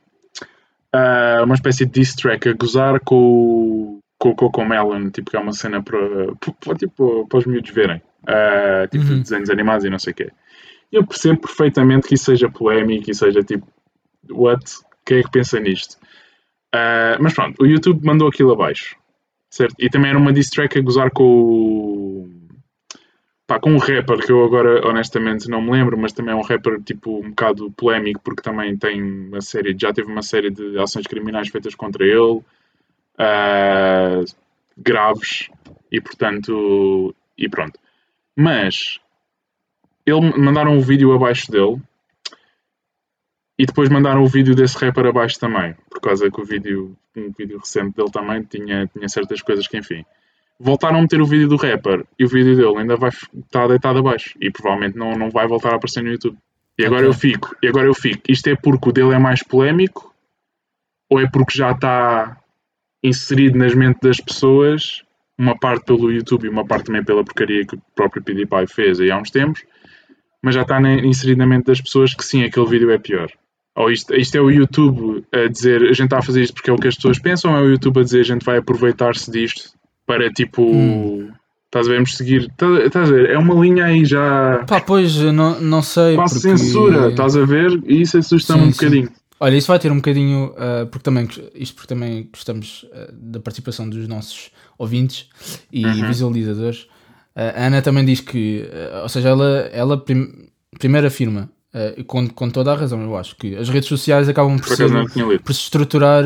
ah, uma espécie de diss track a gozar com, o- com o Coco Melon, tipo, que é uma cena para, para, tipo, para os miúdos verem, ah, tipo, Uhum. desenhos animados e não sei o quê. Eu percebo perfeitamente que isso seja polémico e seja tipo, what? Quem é que pensa nisto? Ah, mas pronto, o YouTube mandou aquilo abaixo, certo? E também era uma diss track a gozar com o. Pá, com um rapper que eu agora honestamente não me lembro, mas também é um rapper tipo um bocado polémico porque também tem uma série, já teve uma série de ações criminais feitas contra ele, ah, graves, e portanto, e pronto. Mas ele mandaram um vídeo abaixo dele e depois mandaram o vídeo desse rapper abaixo também, por causa que o vídeo, um vídeo recente dele também tinha, tinha certas coisas que enfim. Voltaram a meter o vídeo do rapper e o vídeo dele ainda vai estar deitado abaixo e provavelmente não, não vai voltar a aparecer no YouTube. E agora Ok. eu fico, e agora eu fico, isto é porque o dele é mais polémico ou é porque já está inserido nas mentes das pessoas, uma parte pelo YouTube e uma parte também pela porcaria que o próprio PewDiePie fez aí há uns tempos, mas já está inserido na mente das pessoas que sim, aquele vídeo é pior. Ou isto, isto é o YouTube a dizer a gente está a fazer isto porque é o que as pessoas pensam, ou é o YouTube a dizer a gente vai aproveitar-se disto para tipo Hum. Estás a ver? Seguir. Estás, estás a ver? É uma linha aí já. Pá, pois, não, não sei. Quase porque... censura, estás a ver? E isso assusta-me Sim, um sim. bocadinho. Olha, isso vai ter um bocadinho, uh, porque também, isto porque também gostamos uh, da participação dos nossos ouvintes e Uhum. visualizadores. Uh, a Ana também diz que, ou seja, ela, ela prim- primeiro afirma, com, com toda a razão, eu acho, que as redes sociais acabam por, Por ser, por se estruturar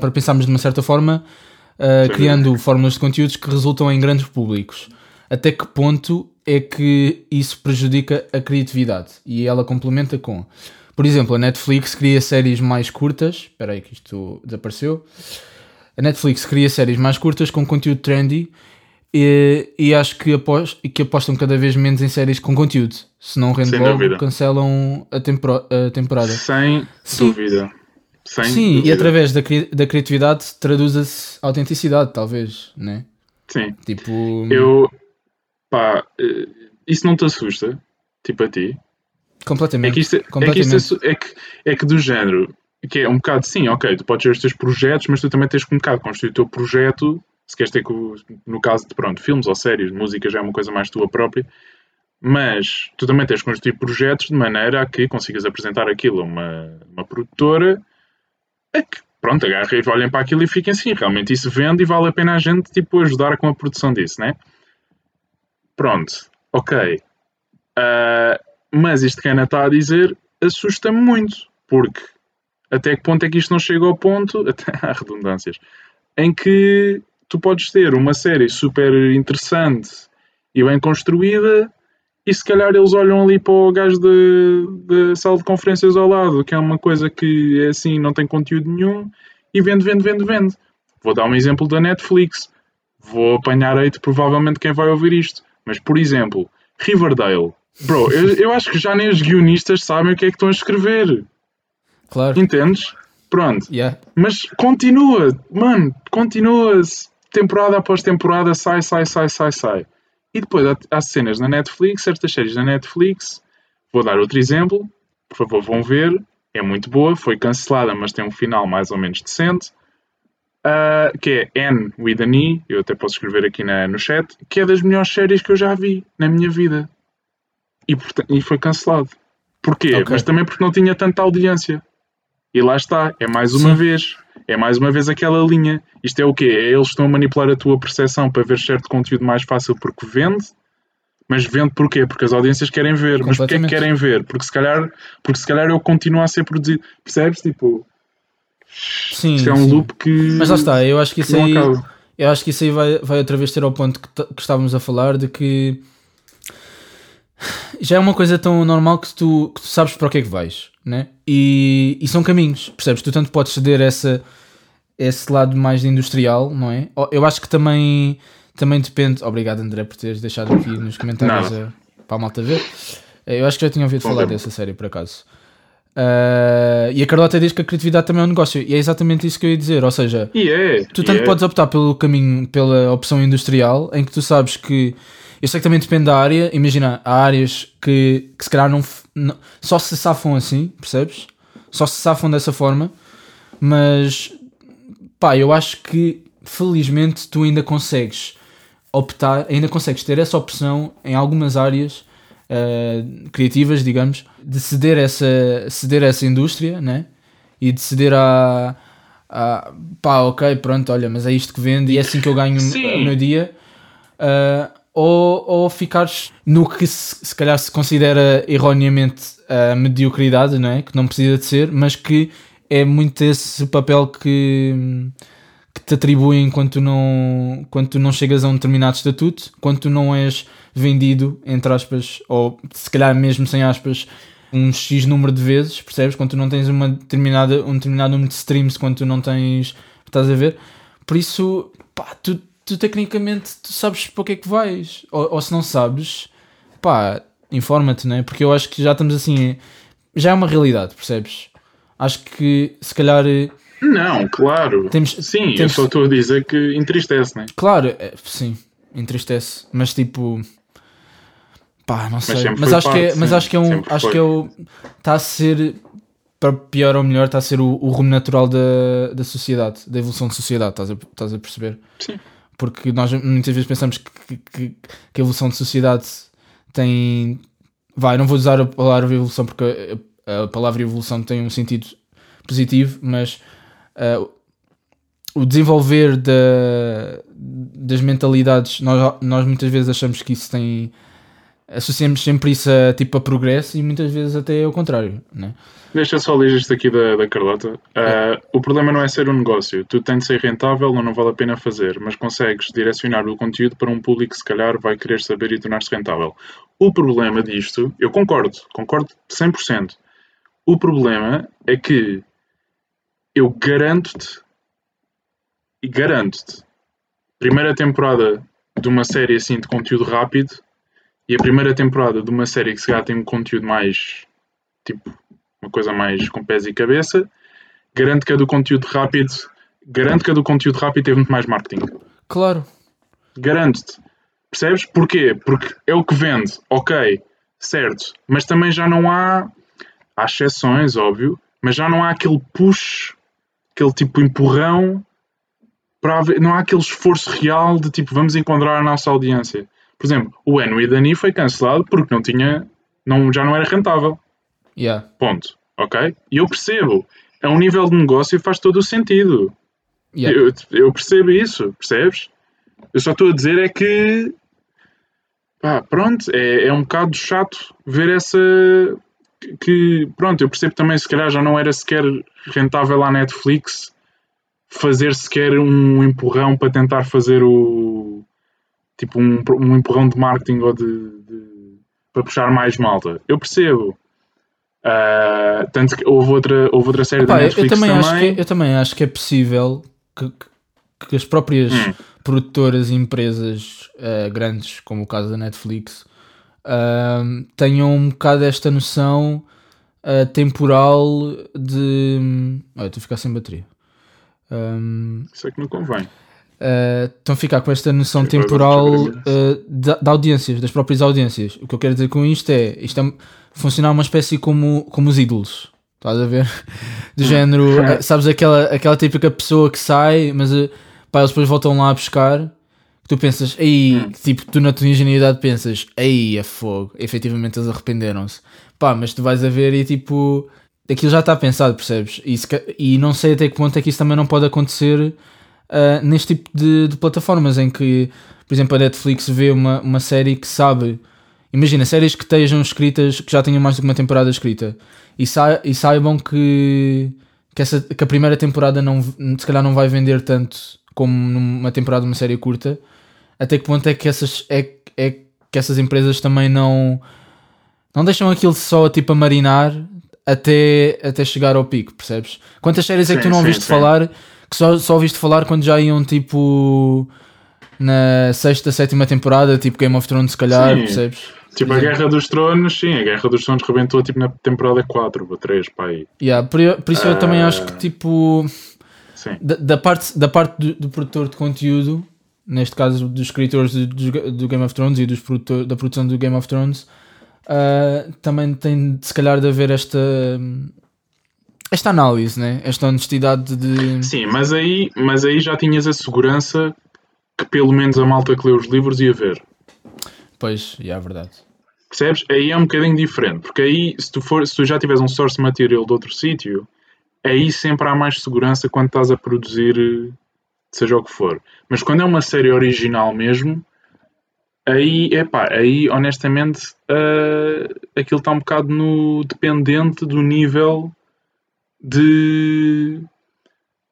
para pensarmos de uma certa forma, uh, criando fórmulas de conteúdos que resultam em grandes públicos. Até que ponto é que isso prejudica a criatividade? E ela complementa com, por exemplo, a Netflix cria séries mais curtas. Espera aí que isto desapareceu. A Netflix cria séries mais curtas com conteúdo trendy e, e acho que, apos, que apostam cada vez menos em séries com conteúdo. Se não rende Sem logo, dúvida. cancelam a, tempora- a temporada. Sem Sim. dúvida. Sem Sim, dúvida. e através da, cri- da criatividade traduz-se a autenticidade, talvez, né? Sim. Tipo, Eu. Pá, eh, isso não te assusta? Tipo a ti? completamente. É que isto, é, que completamente. isto assu- é, que, é que do género, que é um bocado sim, ok, tu podes ter os teus projetos, mas tu também tens que um bocado construir o teu projeto, se queres ter com, no caso de pronto, filmes ou séries, música já é uma coisa mais tua própria, mas tu também tens que construir projetos de maneira a que consigas apresentar aquilo a uma, uma produtora a que pronto, agarrem e olhem para aquilo e fiquem assim, realmente isso vende e vale a pena a gente tipo ajudar com a produção disso, né? Pronto, ok. Ah, mas isto que a Ana está a dizer assusta-me muito, porque até que ponto é que isto não chega ao ponto, até há redundâncias, em que tu podes ter uma série super interessante e bem construída e se calhar eles olham ali para o gajo da sala de conferências ao lado, que é uma coisa que é assim, não tem conteúdo nenhum, e vende, vende, vende, vende. Vou dar um exemplo da Netflix. Vou apanhar hate provavelmente quem vai ouvir isto. Mas, por exemplo, Riverdale. Bro, eu, eu acho que já nem os guionistas sabem o que é que estão a escrever. Claro. Entendes? Pronto. Yeah. Mas continua, mano, continua-se. Temporada após temporada, sai, sai, sai, sai, sai. E depois há, há cenas na Netflix, certas séries na Netflix. Vou dar outro exemplo, por favor, vão ver. É muito boa, foi cancelada, mas tem um final mais ou menos decente. Ah, que é N with an E, eu até posso escrever aqui na, no chat, que é das melhores séries que eu já vi na minha vida. E, e foi cancelado. Porquê? Ok. Mas também porque não tinha tanta audiência. E lá está, é mais uma Sim. vez. É mais uma vez aquela linha. Isto é o quê? É eles estão a manipular a tua percepção para ver certo conteúdo mais fácil porque vende. Mas vende porquê? Porque as audiências querem ver. Mas porquê é que querem ver? Porque se calhar, porque se calhar eu continuo a ser produzido. Percebes? Tipo, Sim, isto é um sim. loop que, Mas lá está, eu acho que isso aí. acaba. Eu acho que isso aí vai, vai outra vez ter ao ponto que, que estávamos a falar de que já é uma coisa tão normal que tu, que tu sabes para o que é que vais, né? E, e são caminhos, percebes? Tu tanto podes ceder essa, esse lado mais industrial, não é? Eu acho que também, também depende. Obrigado, André, por teres deixado aqui nos comentários a- para a malta ver. Eu acho que já tinha ouvido Bom falar tempo. dessa série por acaso. Ah, e a Carlota diz que a criatividade também é um negócio, e é exatamente isso que eu ia dizer. Ou seja, E é. Tu tanto é. podes optar pelo caminho, pela opção industrial, em que tu sabes que. Eu sei que também depende da área. Imagina, há áreas que, que se calhar não, não- Só se safam assim, percebes? Só se safam dessa forma. Mas. Pá, eu acho que felizmente tu ainda consegues optar, ainda consegues ter essa opção em algumas áreas eh, criativas, digamos, de ceder essa, ceder essa indústria, né? E de ceder a, a pá, ok, pronto, olha, mas é isto que vende e é assim que eu ganho Sim. o meu dia. Ah, ou, ou ficares no que se, se calhar se considera erroneamente a mediocridade, não é? Que não precisa de ser, mas que é muito esse papel que, que te atribuem quando tu, não, quando tu não chegas a um determinado estatuto, quando tu não és vendido, entre aspas, ou se calhar mesmo sem aspas, um X número de vezes, percebes? Quando tu não tens uma determinada, um determinado número de streams, quando tu não tens. Estás a ver? Por isso, pá, tu, tu tecnicamente tu sabes para o que é que vais. Ou, ou se não sabes, pá, informa-te, né? Porque eu acho que já estamos assim. Já é uma realidade, percebes? Acho que se calhar. eh, Não, claro. Temos- Sim, eu temos- só estou a dizer que entristece, né? Claro, é, sim, entristece, mas tipo. Pá, não sei. Mas, foi acho, que é, parte, mas sim, acho que é um. Acho foi. que é o. Está a ser. Para pior ou melhor, está a ser o, o rumo natural da, da sociedade, da evolução da sociedade, estás a, estás a perceber? Sim. porque nós muitas vezes pensamos que, que, que a evolução de sociedade tem. Vai, não vou usar a palavra evolução porque a, palavra evolução tem um sentido positivo, mas uh, o desenvolver da, das mentalidades, nós, nós muitas vezes achamos que isso tem. Associamos sempre isso a, tipo, a progresso e muitas vezes até ao contrário. Né? Deixa só ler isto aqui da, da Carlota. Uh, o problema não é ser um negócio. Tu tens de ser rentável ou não vale a pena fazer, mas consegues direcionar o conteúdo para um público que se calhar vai querer saber e tornar-se rentável. O problema disto, eu concordo, concordo 100%. O problema é que eu garanto-te e garanto-te, primeira temporada de uma série assim de conteúdo rápido e a primeira temporada de uma série que se calhar tem um conteúdo mais tipo uma coisa mais com pés e cabeça, garanto que a do conteúdo rápido garanto que a do conteúdo rápido teve muito mais marketing. Claro. Garanto-te. Percebes? Porquê? Porque é o que vende, ok, certo, mas também já não há há exceções, óbvio, mas já não há aquele push, aquele tipo empurrão para haver, não há aquele esforço real de tipo, vamos encontrar a nossa audiência. Por exemplo, o Eno e Dani foi cancelado porque não tinha, não, já não era rentável. Yeah. Ponto. Ok? E eu percebo. A um nível de negócio faz todo o sentido. Yeah. Eu, eu percebo isso, percebes? Eu só estou a dizer é que pá, pronto, é, é um bocado chato ver essa que pronto, eu percebo também se calhar já não era sequer rentável à Netflix fazer sequer um empurrão para tentar fazer o tipo um, um empurrão de marketing ou de, de para puxar mais malta. Eu percebo. Uh, tanto que houve outra, houve outra série Opa, da Netflix eu também, também. Acho que, eu também acho que é possível que, que as próprias Hum. produtoras e empresas uh, grandes, como o caso da Netflix, uh, tenham um bocado esta noção uh, temporal de. Olha, estou a ficar sem bateria. Um, Isso é que não convém. Uh, estão a ficar com esta noção Sim, temporal uh, de, de audiências, das próprias audiências. O que eu quero dizer com isto é isto é funcionar uma espécie como, como os ídolos. Estás a ver? Do género, uh, sabes aquela, aquela típica pessoa que sai, mas uh, pá, eles depois voltam lá a buscar. Tu pensas, aí, tipo, tu na tua ingenuidade pensas, aí é fogo, efetivamente eles arrependeram-se. Pá, mas tu vais a ver e tipo, aquilo já está pensado, percebes? E, se e não sei até que ponto é que isso também não pode acontecer uh, neste tipo de, de plataformas em que, por exemplo, a Netflix vê uma, uma série que sabe. Imagina, séries que estejam escritas, que já tenham mais do que uma temporada escrita e, sa e saibam que, que, essa, que a primeira temporada não, se calhar não vai vender tanto como numa temporada de uma série curta. Até que ponto é que essas, é, é que essas empresas também não, não deixam aquilo só tipo a marinar até, até chegar ao pico, percebes? Quantas séries é que Sim, tu não sim, ouviste sim. falar que só, só ouviste falar quando já iam tipo na sexta, sétima temporada, tipo Game of Thrones, se calhar, Sim. percebes? Tipo, a. Guerra dos Tronos, sim, a Guerra dos Tronos rebentou tipo na temporada 4 ou 3, pá aí. Yeah, por, por isso eu também acho que tipo Sim. da, da parte, da parte do, do produtor de conteúdo, neste caso dos escritores do, do, Game of Thrones e dos da produção do Game of Thrones, ah, também tem de, se calhar de haver esta esta análise, né? esta honestidade de Sim, mas aí, mas aí já tinhas a segurança que pelo menos a malta que lê os livros ia ver. pois, e é verdade. Percebes? Aí é um bocadinho diferente, porque aí se tu, for, se tu já tiveres um source material de outro sítio, aí sempre há mais segurança quando estás a produzir seja o que for. Mas quando é uma série original mesmo, aí, epá, aí honestamente eh, aquilo está um bocado no dependente do nível de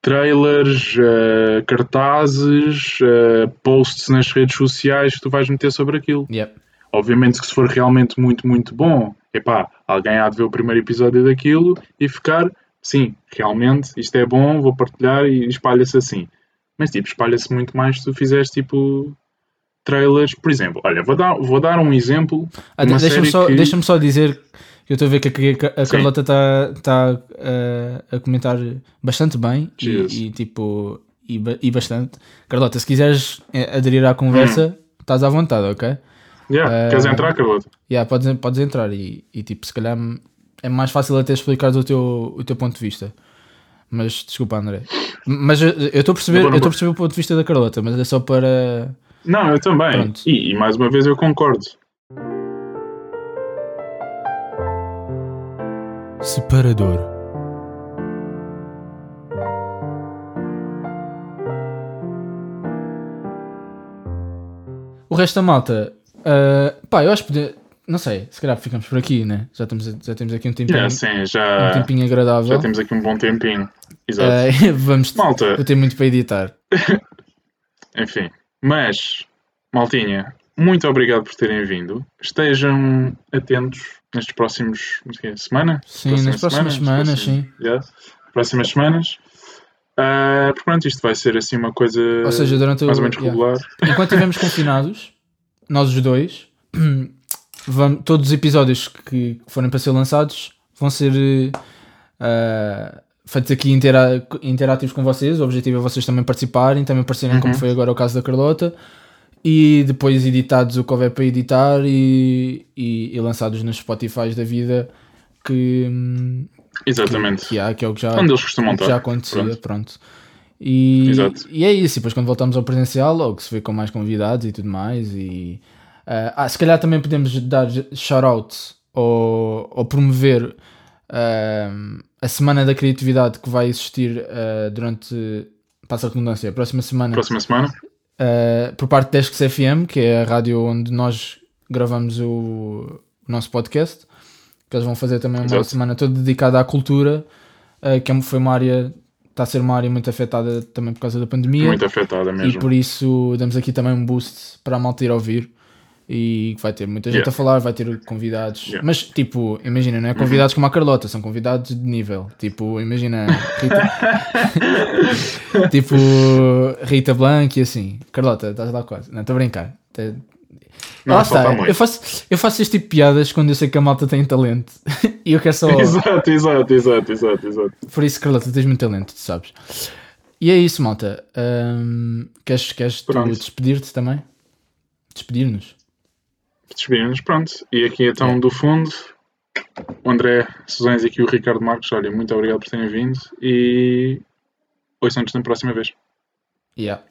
trailers, eh, cartazes, eh, posts nas redes sociais que tu vais meter sobre aquilo. Yep. Obviamente que se for realmente muito, muito bom, epá, alguém há de ver o primeiro episódio daquilo e ficar, sim, realmente isto é bom, vou partilhar e espalha-se assim. Mas tipo, espalha-se muito mais se tu fizeres tipo trailers, por exemplo, olha, vou dar, vou dar um exemplo Ah, Deixa-me só, que... deixa só dizer que eu estou a ver que a, a. Carlota está tá, ah, a comentar bastante bem e, e, tipo e, e bastante. Carlota, se quiseres eh, aderir à conversa, Hum. estás à vontade, ok? Yeah, Eh, Queres entrar, Carlota? Yeah, podes, podes entrar e, e tipo, se calhar é mais fácil até explicar o teu, o teu ponto de vista. Mas desculpa, André. Mas eu eu estou a perceber, eu estou a perceber o ponto de vista da Carlota, mas é só para. Não, eu também. E, e mais uma vez eu concordo. Separador. O resto da malta, ah, pá, eu acho que podia- não sei, se calhar ficamos por aqui, né? Já, estamos, já temos aqui um tempinho, sim, um já, tempinho agradável. já temos aqui um bom tempinho. Exato. Ah, vamos, Malta, eu tenho muito para editar. enfim. Mas, maltinha, muito obrigado por terem vindo. Estejam atentos nestes próximos semana? Sim, nas próximas semanas, sim. Yeah, próximas semanas. Ah, porque pronto, isto vai ser assim uma coisa Ou seja, durante o. mais ou menos yeah. regular. Enquanto estivermos confinados, nós os dois, vamos, todos os episódios que forem para ser lançados vão ser eh, feitos aqui intera interativos com vocês. O objetivo é vocês também participarem, também aparecerem, como Uhum. foi agora o caso da Carlota, e depois editados o que houver para editar e, e, e lançados nos Spotify da vida que, Exatamente. que há, que é o que já, Onde eles costumam o que já acontecia, Pronto. pronto. E, Exato. e é isso, e depois quando voltamos ao presencial, logo se vê com mais convidados e tudo mais. E, ah, ah, se calhar também podemos dar shout-out ou, ou promover ah, a Semana da Criatividade que vai existir ah, durante, passa a redundância, a próxima semana, Próxima semana. por parte da FM, que é a rádio onde nós gravamos o, o nosso podcast, que eles vão fazer também uma Exato. semana toda dedicada à cultura, que é- foi uma área, está a ser uma área muito afetada também por causa da pandemia. Muito afetada E mesmo. por isso damos aqui também um boost para a malta ir ouvir. E vai ter muita gente Yeah. a falar, vai ter convidados. Yeah. Uhum. Mas, tipo, imagina, não é convidados como a Carlota, são convidados de nível. Tipo, imagina, Rita, tipo, Rita Blanc e assim. Carlota, estás lá quase. Não, estou a brincar. Te- Não, lá está, eu faço, eu faço este tipo de piadas quando eu sei que a malta tem talento. e eu quero só. Exato, exato, exato, exato, exato. Por isso, Carlota, tens muito talento, tu sabes. E é isso, malta. Ahm, queres queres despedir-te também? Despedir-nos? Despedimos, pronto. E aqui então do fundo, o André Suzães e aqui o Ricardo Marcos. Olha, muito obrigado por terem vindo e ouçam-nos na próxima vez. Yeah.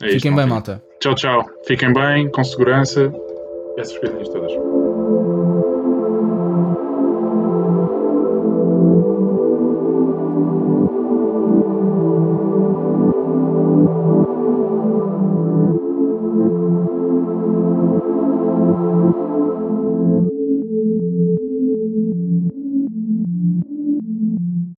É isto, Fiquem bem, maltinha. malta. Tchau, tchau. Fiquem bem, com segurança. Essas coisinhas todas.